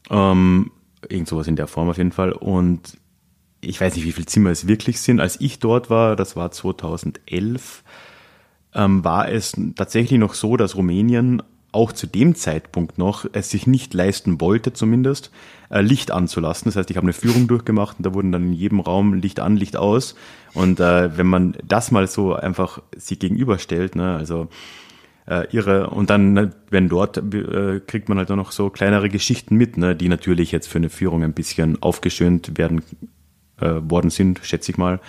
Ähm, irgend sowas in der Form auf jeden Fall. Und ich weiß nicht, wie viele Zimmer es wirklich sind. Als ich dort war, das war 2011, ähm, war es tatsächlich noch so, dass Rumänien auch zu dem Zeitpunkt noch es sich nicht leisten wollte, zumindest äh, Licht anzulassen. Das heißt, ich habe eine Führung durchgemacht und da wurden dann in jedem Raum Licht an, Licht aus. Und äh, wenn man das mal so einfach sich gegenüberstellt, ne, also äh, irre. Und dann, ne, wenn dort, äh, kriegt man halt auch noch so kleinere Geschichten mit, ne, die natürlich jetzt für eine Führung ein bisschen aufgeschönt werden äh, worden sind, schätze ich mal.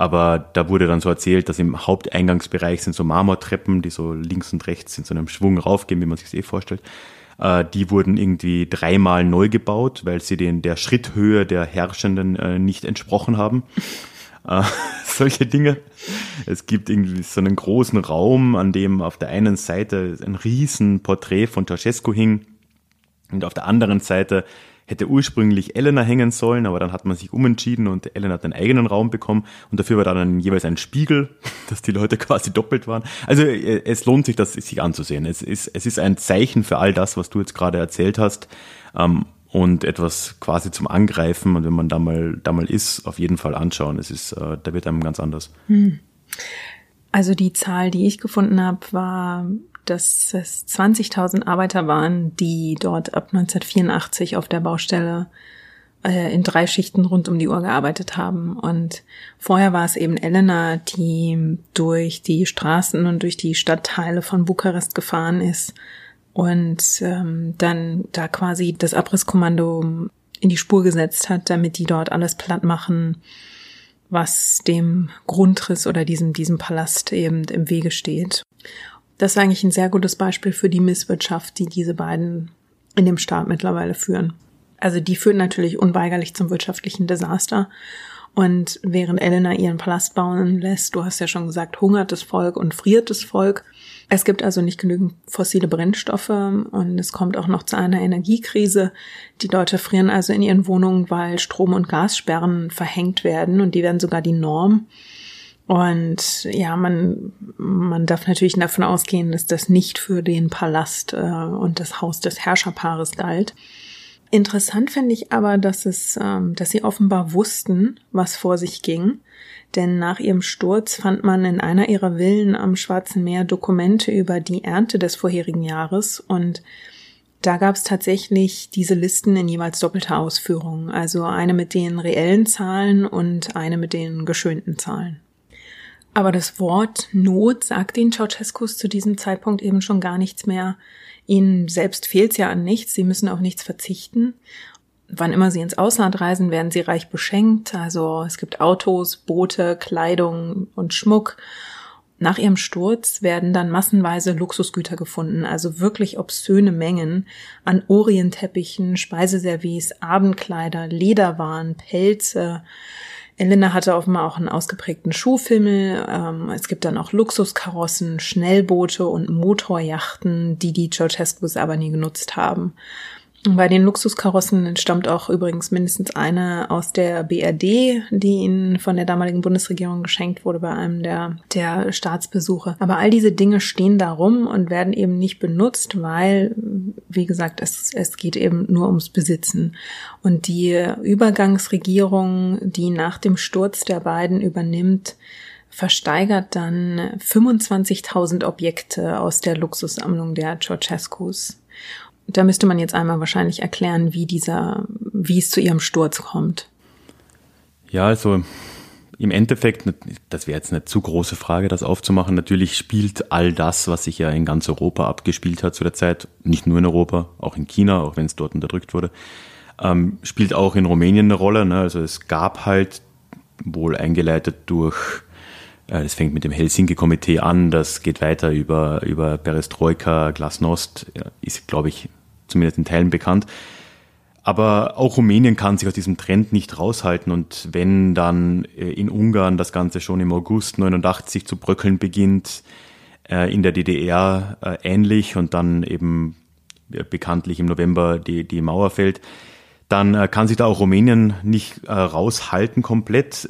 Aber da wurde dann so erzählt, dass im Haupteingangsbereich sind so Marmortreppen, die so links und rechts in so einem Schwung raufgehen, wie man sich das eh vorstellt. Äh, die wurden irgendwie dreimal neu gebaut, weil sie den, der Schritthöhe der Herrschenden äh, nicht entsprochen haben. Äh, solche Dinge. Es gibt irgendwie so einen großen Raum, an dem auf der einen Seite ein riesen Porträt von Ceausescu hing und auf der anderen Seite hätte ursprünglich Elena hängen sollen, aber dann hat man sich umentschieden und Elena hat einen eigenen Raum bekommen und dafür war dann jeweils ein Spiegel, dass die Leute quasi doppelt waren. Also äh, es lohnt sich, das sich anzusehen. Es ist, es ist ein Zeichen für all das, was du jetzt gerade erzählt hast ähm, und etwas quasi zum Angreifen und wenn man da mal, da mal ist, auf jeden Fall anschauen. Es ist, äh, da wird einem ganz anders. Hm. Also die Zahl, die ich gefunden habe, war dass es 20.000 Arbeiter waren, die dort ab 1984 auf der Baustelle äh, in drei Schichten rund um die Uhr gearbeitet haben. Und vorher war es eben Elena, die durch die Straßen und durch die Stadtteile von Bukarest gefahren ist und ähm, dann da quasi das Abrisskommando in die Spur gesetzt hat, damit die dort alles platt machen, was dem Grundriss oder diesem, diesem Palast eben im Wege steht. Das ist eigentlich ein sehr gutes Beispiel für die Misswirtschaft, die diese beiden in dem Staat mittlerweile führen. Also die führen natürlich unweigerlich zum wirtschaftlichen Desaster. Und während Elena ihren Palast bauen lässt, du hast ja schon gesagt, hungert das Volk und friert das Volk. Es gibt also nicht genügend fossile Brennstoffe und es kommt auch noch zu einer Energiekrise. Die Leute frieren also in ihren Wohnungen, weil Strom- und Gassperren verhängt werden und die werden sogar die Norm. Und ja, man, man darf natürlich davon ausgehen, dass das nicht für den Palast äh, und das Haus des Herrscherpaares galt. Interessant finde ich aber, dass es, ähm, dass sie offenbar wussten, was vor sich ging. Denn nach ihrem Sturz fand man in einer ihrer Villen am Schwarzen Meer Dokumente über die Ernte des vorherigen Jahres und da gab es tatsächlich diese Listen in jeweils doppelter Ausführung, also eine mit den reellen Zahlen und eine mit den geschönten Zahlen. Aber das Wort Not sagt den Ceausescus zu diesem Zeitpunkt eben schon gar nichts mehr. Ihnen selbst fehlt es ja an nichts, sie müssen auf nichts verzichten. Wann immer sie ins Ausland reisen, werden sie reich beschenkt. Also es gibt Autos, Boote, Kleidung und Schmuck. Nach ihrem Sturz werden dann massenweise Luxusgüter gefunden, also wirklich obszöne Mengen an Orientteppichen, Speiseservice, Abendkleider, Lederwaren, Pelze, Elena hatte offenbar auch einen ausgeprägten Schuhfimmel. Ähm, es gibt dann auch Luxuskarossen, Schnellboote und Motorjachten, die die Ceausescus aber nie genutzt haben. Bei den Luxuskarossen stammt auch übrigens mindestens eine aus der BRD, die ihnen von der damaligen Bundesregierung geschenkt wurde bei einem der, der Staatsbesuche. Aber all diese Dinge stehen da rum und werden eben nicht benutzt, weil, wie gesagt, es, es geht eben nur ums Besitzen. Und die Übergangsregierung, die nach dem Sturz der beiden übernimmt, versteigert dann 25.000 Objekte aus der Luxussammlung der Ceausescus da müsste man jetzt einmal wahrscheinlich erklären, wie dieser, wie es zu ihrem Sturz kommt. Ja, also im Endeffekt, das wäre jetzt eine zu große Frage, das aufzumachen. Natürlich spielt all das, was sich ja in ganz Europa abgespielt hat zu der Zeit, nicht nur in Europa, auch in China, auch wenn es dort unterdrückt wurde, ähm, spielt auch in Rumänien eine Rolle. Ne? Also es gab halt wohl eingeleitet durch äh, das fängt mit dem Helsinki-Komitee an, das geht weiter über, über Perestroika, Glasnost, ist, glaube ich, zumindest in Teilen bekannt. Aber auch Rumänien kann sich aus diesem Trend nicht raushalten. Und wenn dann äh, in Ungarn das Ganze schon im August 89 zu bröckeln beginnt, äh, in der DDR äh, ähnlich und dann eben bekanntlich im November die, die Mauer fällt, dann kann sich da auch Rumänien nicht raushalten komplett.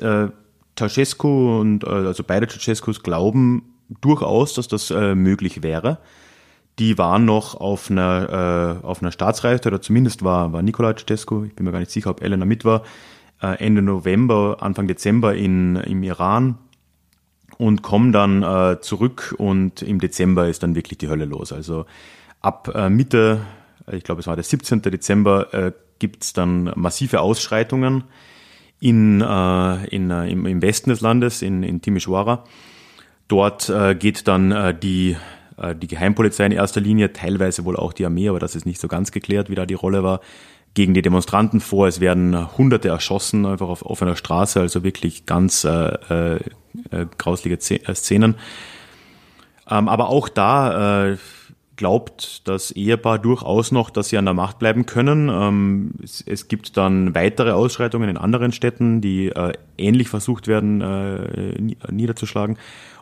Ceausescu und also beide Ceausescus glauben durchaus, dass das möglich wäre die waren noch auf einer, äh, auf einer Staatsreise, oder zumindest war, war Nikolai Ceausescu, ich bin mir gar nicht sicher, ob Elena mit war, äh, Ende November, Anfang Dezember in, im Iran und kommen dann äh, zurück und im Dezember ist dann wirklich die Hölle los. Also ab äh, Mitte, ich glaube es war der 17. Dezember, äh, gibt es dann massive Ausschreitungen in, äh, in, äh, im, im Westen des Landes, in, in Timisoara. Dort äh, geht dann äh, die, die Geheimpolizei in erster Linie, teilweise wohl auch die Armee, aber das ist nicht so ganz geklärt, wie da die Rolle war, gegen die Demonstranten vor. Es werden Hunderte erschossen, einfach auf offener Straße, also wirklich ganz äh, äh, äh grauslige äh, Szenen. Ähm, aber auch da äh, glaubt das Ehepaar durchaus noch, dass sie an der Macht bleiben können. Ähm, es, es, gibt dann weitere Ausschreitungen in anderen Städten, die äh, ähnlich versucht werden äh, niederzuschlagen.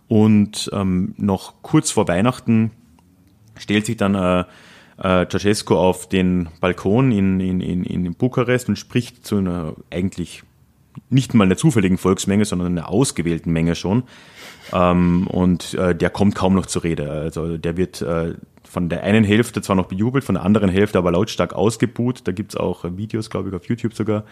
Und ähm, noch kurz vor Weihnachten stellt sich dann äh, äh, Ceausescu auf den Balkon in, in, in, in Bukarest und spricht zu einer eigentlich nicht mal einer zufälligen Volksmenge, sondern einer ausgewählten Menge schon. Ähm, und äh, der kommt kaum noch zur Rede. Also der wird äh, von der einen Hälfte zwar noch bejubelt, von der anderen Hälfte aber lautstark ausgebuht. Da gibt's auch Videos, glaube ich, auf YouTube sogar.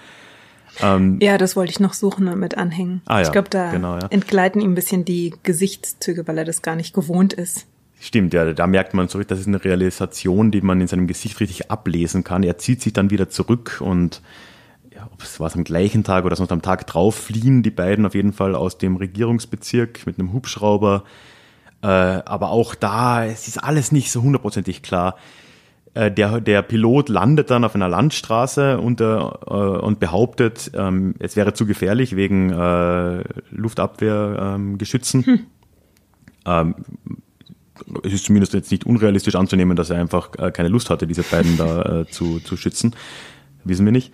Ähm, ja, das wollte ich noch suchen und mit anhängen. Ah, ja, ich glaube, da genau, ja. entgleiten ihm ein bisschen die Gesichtszüge, weil er das gar nicht gewohnt ist. Stimmt, ja, da merkt man zurück, das ist eine Realisation, die man in seinem Gesicht richtig ablesen kann. Er zieht sich dann wieder zurück und ja, ob es war am gleichen Tag oder sonst am Tag drauf fliehen die beiden auf jeden Fall aus dem Regierungsbezirk mit einem Hubschrauber. Äh, aber auch da, es ist alles nicht so hundertprozentig klar. Äh, der, der Pilot landet dann auf einer Landstraße und, äh, und behauptet, ähm, es wäre zu gefährlich wegen äh, Luftabwehrgeschützen. Hm. Ähm, es ist zumindest jetzt nicht unrealistisch anzunehmen, dass er einfach äh, keine Lust hatte, diese beiden da äh, zu, zu schützen. Wissen wir nicht.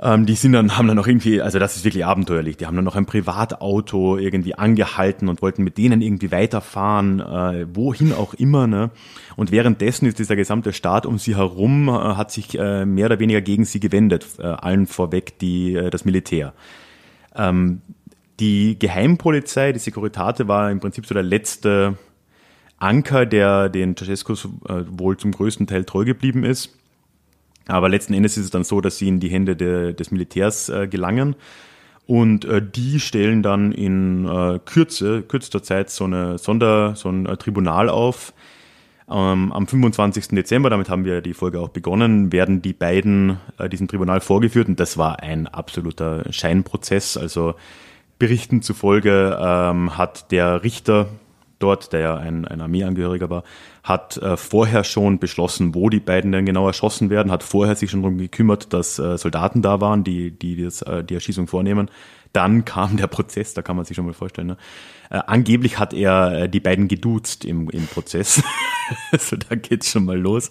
Ähm, die sind dann, haben dann noch irgendwie, also das ist wirklich abenteuerlich, die haben dann noch ein Privatauto irgendwie angehalten und wollten mit denen irgendwie weiterfahren, äh, wohin auch immer. Ne? Und währenddessen ist dieser gesamte Staat um sie herum, äh, hat sich äh, mehr oder weniger gegen sie gewendet, äh, allen vorweg die, äh, das Militär. Ähm, die Geheimpolizei, die Securitate war im Prinzip so der letzte Anker, der den Ceausescu äh, wohl zum größten Teil treu geblieben ist. Aber letzten Endes ist es dann so, dass sie in die Hände de, des Militärs äh, gelangen. Und äh, die stellen dann in äh, Kürze, kürzester Zeit so eine Sonder, so ein äh, Tribunal auf. Ähm, am 25. Dezember, damit haben wir die Folge auch begonnen, werden die beiden äh, diesem Tribunal vorgeführt und das war ein absoluter Scheinprozess. Also Berichten zufolge ähm, hat der Richter dort, der ja ein, ein Armeeangehöriger war, hat äh, vorher schon beschlossen, wo die beiden denn genau erschossen werden, hat vorher sich schon darum gekümmert, dass äh, Soldaten da waren, die die das, äh, die Erschießung vornehmen. Dann kam der Prozess, da kann man sich schon mal vorstellen. Ne? Äh, angeblich hat er äh, die beiden geduzt im, im Prozess. also da geht's schon mal los.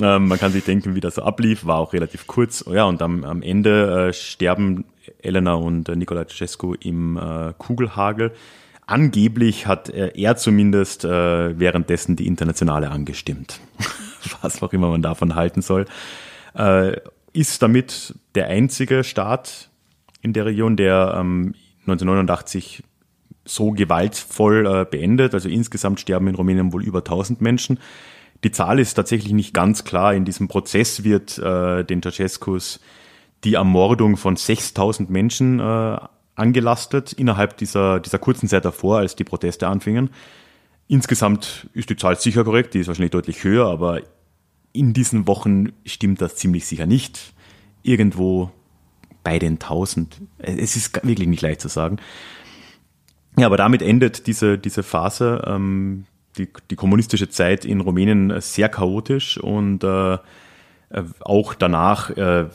Ähm, man kann sich denken, wie das so ablief, war auch relativ kurz. Ja, und am, am Ende äh, sterben Elena und äh, Nicola Cescu im äh, Kugelhagel. Angeblich hat er zumindest äh, währenddessen die Internationale angestimmt. Was auch immer man davon halten soll. Äh, ist damit der einzige Staat in der Region, der ähm, 1989 so gewaltvoll äh, beendet. Also insgesamt sterben in Rumänien wohl über 1000 Menschen. Die Zahl ist tatsächlich nicht ganz klar. In diesem Prozess wird äh, den Ceausescus die Ermordung von 6000 Menschen äh, angelastet innerhalb dieser, dieser kurzen Zeit davor, als die Proteste anfingen. Insgesamt ist die Zahl sicher korrekt, die ist wahrscheinlich deutlich höher, aber in diesen Wochen stimmt das ziemlich sicher nicht. Irgendwo bei den 1000. Es ist wirklich nicht leicht zu sagen. Ja, aber damit endet diese, diese Phase, ähm, die, die kommunistische Zeit in Rumänien sehr chaotisch und äh, auch danach äh,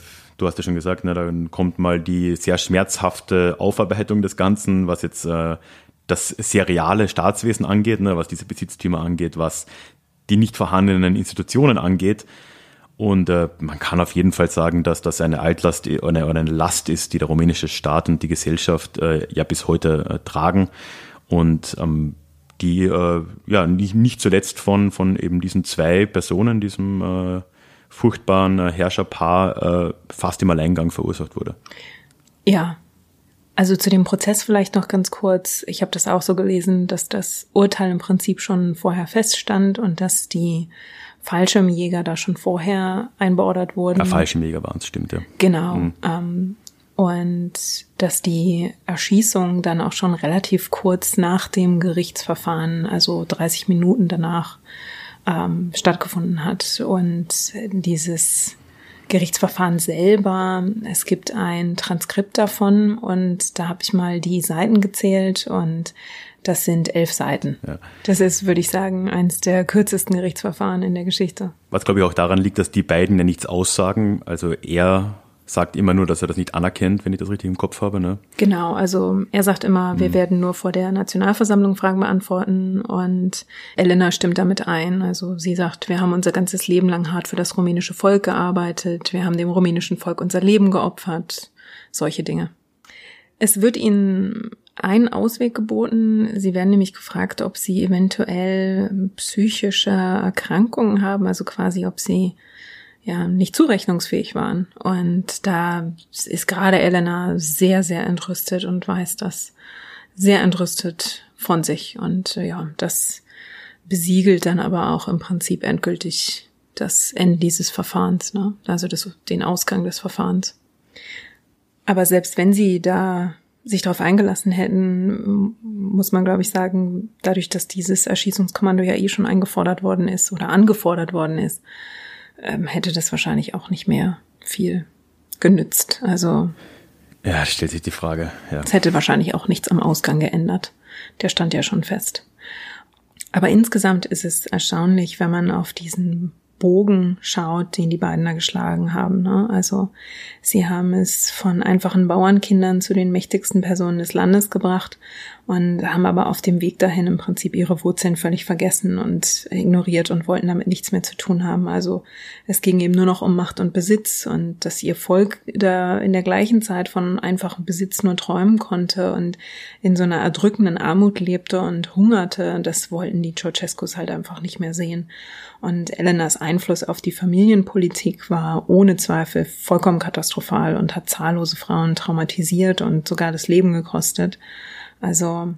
du hast ja schon gesagt, ne, dann kommt mal die sehr schmerzhafte Aufarbeitung des Ganzen, was jetzt äh, das seriale Staatswesen angeht, ne, was diese Besitztümer angeht, was die nicht vorhandenen Institutionen angeht. Und äh, man kann auf jeden Fall sagen, dass das eine Altlast oder eine, Last ist, die der rumänische Staat und die Gesellschaft äh, ja bis heute äh, tragen. Und ähm, die äh, ja nicht, nicht zuletzt von, von eben diesen zwei Personen, diesem äh, furchtbaren äh, Herrscherpaar äh, fast im Alleingang verursacht wurde. Ja. Also zu dem Prozess vielleicht noch ganz kurz. Ich habe das auch so gelesen, dass das Urteil im Prinzip schon vorher feststand und dass die Fallschirmjäger da schon vorher einbeordert wurden. Ja, Fallschirmjäger waren es, stimmt, ja. Genau. Mhm. Ähm, und dass die Erschießung dann auch schon relativ kurz nach dem Gerichtsverfahren, also 30 Minuten danach, ähm, stattgefunden hat. Und dieses Gerichtsverfahren selber, es gibt ein Transkript davon und da habe ich mal die Seiten gezählt und das sind elf Seiten. Ja. Das ist, würde ich sagen, eines der kürzesten Gerichtsverfahren in der Geschichte. Was glaube ich auch daran liegt, dass die beiden ja nichts aussagen. Also er sagt immer nur, dass er das nicht anerkennt, wenn ich das richtig im Kopf habe. Ne? Genau, also er sagt immer, wir mhm. werden nur vor der Nationalversammlung Fragen beantworten und Elena stimmt damit ein. Also sie sagt, wir haben unser ganzes Leben lang hart für das rumänische Volk gearbeitet, wir haben dem rumänischen Volk unser Leben geopfert, solche Dinge. Es wird ihnen ein Ausweg geboten. Sie werden nämlich gefragt, ob sie eventuell psychische Erkrankungen haben, also quasi, ob sie ja nicht zurechnungsfähig waren. Und da ist gerade Elena sehr, sehr entrüstet und weiß das sehr entrüstet von sich. Und äh, ja, das besiegelt dann aber auch im Prinzip endgültig das Ende dieses Verfahrens, ne? also das, den Ausgang des Verfahrens. Aber selbst wenn sie da sich darauf eingelassen hätten, muss man, glaube ich, sagen, dadurch, dass dieses Erschießungskommando ja eh schon eingefordert worden ist oder angefordert worden ist, ähm, hätte das wahrscheinlich auch nicht mehr viel genützt. Also ja, stellt sich die Frage. Ja. Es hätte wahrscheinlich auch nichts am Ausgang geändert. Der stand ja schon fest. Aber insgesamt ist es erstaunlich, wenn man auf diesen Bogen schaut, den die beiden da geschlagen haben. Ne? Also sie haben es von einfachen Bauernkindern zu den mächtigsten Personen des Landes gebracht und haben aber auf dem Weg dahin im Prinzip ihre Wurzeln völlig vergessen und ignoriert und wollten damit nichts mehr zu tun haben. Also es ging eben nur noch um Macht und Besitz und dass ihr Volk da in der gleichen Zeit von einfachem Besitz nur träumen konnte und in so einer erdrückenden Armut lebte und hungerte, das wollten die Ceausescus halt einfach nicht mehr sehen. Und Elenas Einfluss auf die Familienpolitik war ohne Zweifel vollkommen katastrophal und hat zahllose Frauen traumatisiert und sogar das Leben gekostet. Also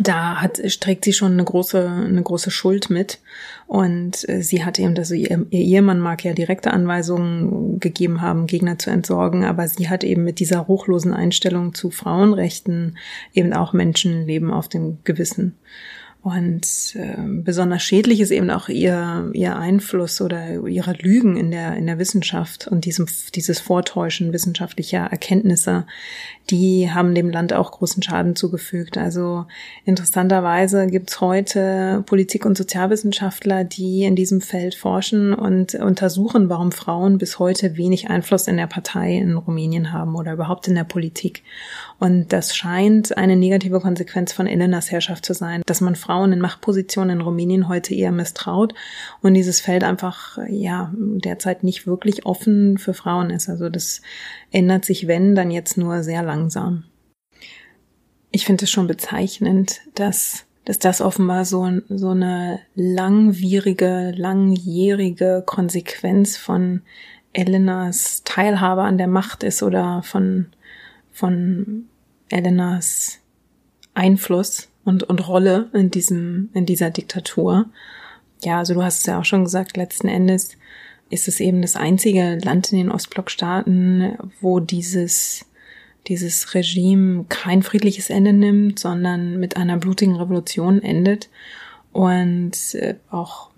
da hat, trägt sie schon eine große, eine große Schuld mit. Und äh, sie hat eben, also ihr, ihr Ehemann mag ja direkte Anweisungen gegeben haben, Gegner zu entsorgen, aber sie hat eben mit dieser ruchlosen Einstellung zu Frauenrechten eben auch Menschenleben auf dem Gewissen. Und äh, besonders schädlich ist eben auch ihr, ihr Einfluss oder ihre Lügen in der, in der Wissenschaft und diesem, dieses Vortäuschen wissenschaftlicher Erkenntnisse, die haben dem Land auch großen Schaden zugefügt. Also interessanterweise gibt's heute Politik- und Sozialwissenschaftler, die in diesem Feld forschen und untersuchen, warum Frauen bis heute wenig Einfluss in der Partei in Rumänien haben oder überhaupt in der Politik. Und das scheint eine negative Konsequenz von Elenas Herrschaft zu sein, dass man Frauen in Machtpositionen in Rumänien heute eher misstraut und dieses Feld einfach, ja, derzeit nicht wirklich offen für Frauen ist. Also das ändert sich, wenn, dann jetzt nur sehr langsam. Ich finde es schon bezeichnend, dass dass das offenbar so, so eine langwierige, langjährige Konsequenz von Elenas Teilhabe an der Macht ist oder von von Elenas Einfluss und, und Rolle in diesem, in dieser Diktatur. Ja, also du hast es ja auch schon gesagt, letzten Endes ist es eben das einzige Land in den Ostblockstaaten, wo dieses, dieses Regime kein friedliches Ende nimmt, sondern mit einer blutigen Revolution endet und äh, auch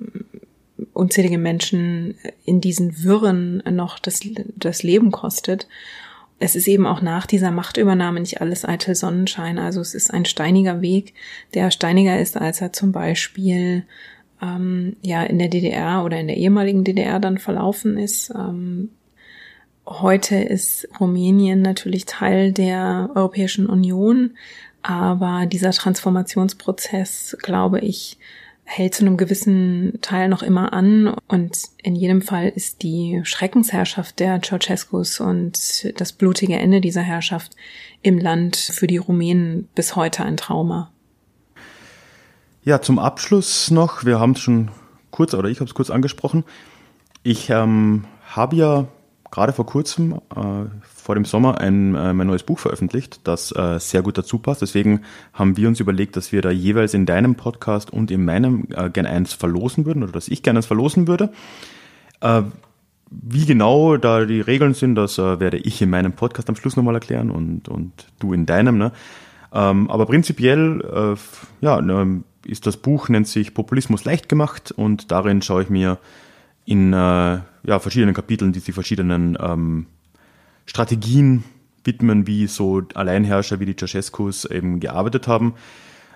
unzählige Menschen in diesen Wirren noch das, das Leben kostet es ist eben auch nach dieser Machtübernahme nicht alles eitel Sonnenschein. Also es ist ein steiniger Weg, der steiniger ist, als er zum Beispiel ähm, ja in der DDR oder in der ehemaligen DDR dann verlaufen ist. Ähm, heute ist Rumänien natürlich Teil der Europäischen Union, aber dieser Transformationsprozess, glaube ich, hält zu einem gewissen Teil noch immer an und in jedem Fall ist die Schreckensherrschaft der Ceausescus und das blutige Ende dieser Herrschaft im Land für die Rumänen bis heute ein Trauma. Ja, zum Abschluss noch, wir haben es schon kurz, oder ich habe es kurz angesprochen. Ich ähm, habe ja gerade vor kurzem, äh, vor dem Sommer, ein, äh, mein neues Buch veröffentlicht, das äh, sehr gut dazu passt. Deswegen haben wir uns überlegt, dass wir da jeweils in deinem Podcast und in meinem äh, gerne eins verlosen würden oder dass ich gerne eins verlosen würde. Äh, wie genau da die Regeln sind, das äh, werde ich in meinem Podcast am Schluss nochmal erklären und, und du in deinem. Ne? Ähm, aber prinzipiell, äh, ja, ne, ist das Buch, nennt sich Populismus leicht gemacht und darin schaue ich mir in äh, ja, verschiedenen Kapiteln diese verschiedenen ähm, Strategien widmen, wie so Alleinherrscher wie die Ceausescus eben gearbeitet haben.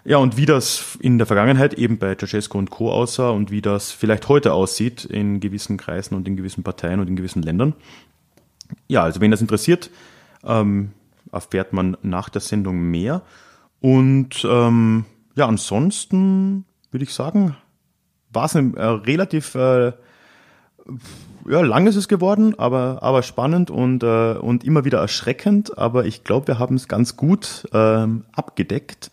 Ja, und wie das in der Vergangenheit eben bei Ceausescu und Co. aussah und wie das vielleicht heute aussieht in gewissen Kreisen und in gewissen Parteien und in gewissen Ländern. Ja, also wenn das interessiert, ähm, erfährt man nach der Sendung mehr. Und ähm, ja, ansonsten würde ich sagen, war es ein äh, relativ äh, ja, lang ist es geworden, aber, aber spannend und, äh, und immer wieder erschreckend. Aber ich glaube, wir haben es ganz gut ähm, abgedeckt.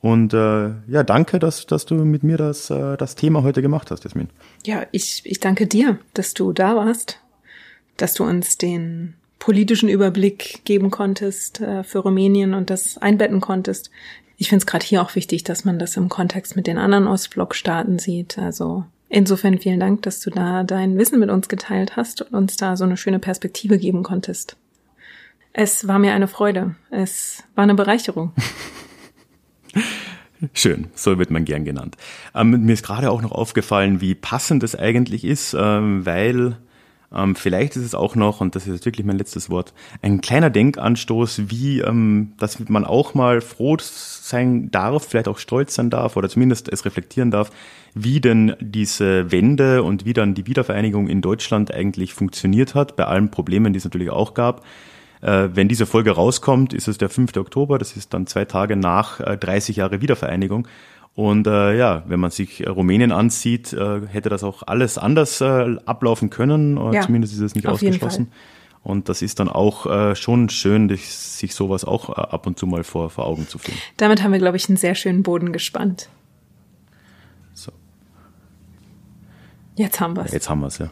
Und äh, ja, danke, dass, dass du mit mir das, äh, das Thema heute gemacht hast, Jasmin. Ja, ich, ich danke dir, dass du da warst, dass du uns den politischen Überblick geben konntest äh, für Rumänien und das einbetten konntest. Ich finde es gerade hier auch wichtig, dass man das im Kontext mit den anderen Ostblock-Staaten sieht. Also insofern vielen Dank, dass du da dein Wissen mit uns geteilt hast und uns da so eine schöne Perspektive geben konntest. Es war mir eine Freude. Es war eine Bereicherung. Schön, so wird man gern genannt. Ähm, mir ist gerade auch noch aufgefallen, wie passend es eigentlich ist, ähm, weil ähm, vielleicht ist es auch noch, und das ist wirklich mein letztes Wort, ein kleiner Denkanstoß, wie, ähm, dass man auch mal froh sein darf, vielleicht auch stolz sein darf oder zumindest es reflektieren darf, wie denn diese Wende und wie dann die Wiedervereinigung in Deutschland eigentlich funktioniert hat, bei allen Problemen, die es natürlich auch gab. Äh, wenn diese Folge rauskommt, ist es der 5. Oktober, das ist dann zwei Tage nach äh, 30 Jahre Wiedervereinigung. Und äh, ja, wenn man sich Rumänien ansieht, äh, hätte das auch alles anders äh, ablaufen können, oder ja, zumindest ist es nicht ausgeschlossen. Und das ist dann auch äh, schon schön, sich sowas auch äh, ab und zu mal vor, vor Augen zu führen. Damit haben wir, glaube ich, einen sehr schönen Boden gespannt. So. Jetzt haben wir es. Jetzt haben wir es, ja.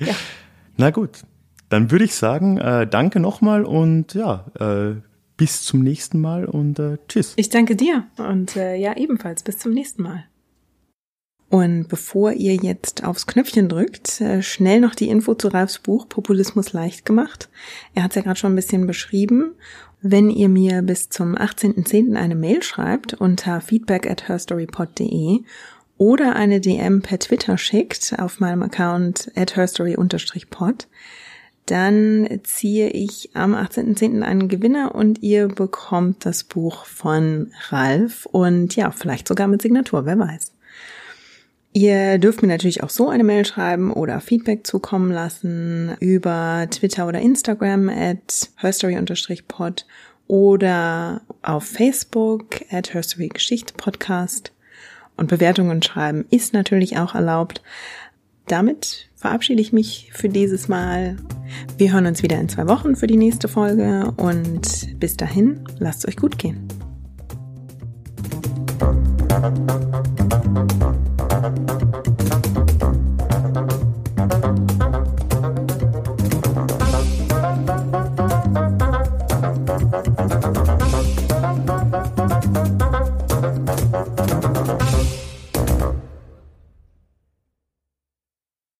ja. Na gut, dann würde ich sagen, äh, danke nochmal und ja, äh, bis zum nächsten Mal und äh, tschüss. Ich danke dir und äh, ja, ebenfalls bis zum nächsten Mal. Und bevor ihr jetzt aufs Knöpfchen drückt, äh, schnell noch die Info zu Ralfs Buch Populismus leicht gemacht. Er hat es ja gerade schon ein bisschen beschrieben. Wenn ihr mir bis zum 18.10. eine Mail schreibt unter feedback at herstorypod.de oder eine DM per Twitter schickt auf meinem Account at herstory-pod, dann ziehe ich am 18.10. einen Gewinner und ihr bekommt das Buch von Ralf und ja, vielleicht sogar mit Signatur, wer weiß. Ihr dürft mir natürlich auch so eine Mail schreiben oder Feedback zukommen lassen über Twitter oder Instagram at herstory-pod oder auf Facebook at herstory Geschichte Podcast. Und Bewertungen schreiben ist natürlich auch erlaubt damit verabschiede ich mich für dieses Mal. Wir hören uns wieder in zwei Wochen für die nächste Folge und bis dahin, lasst es euch gut gehen.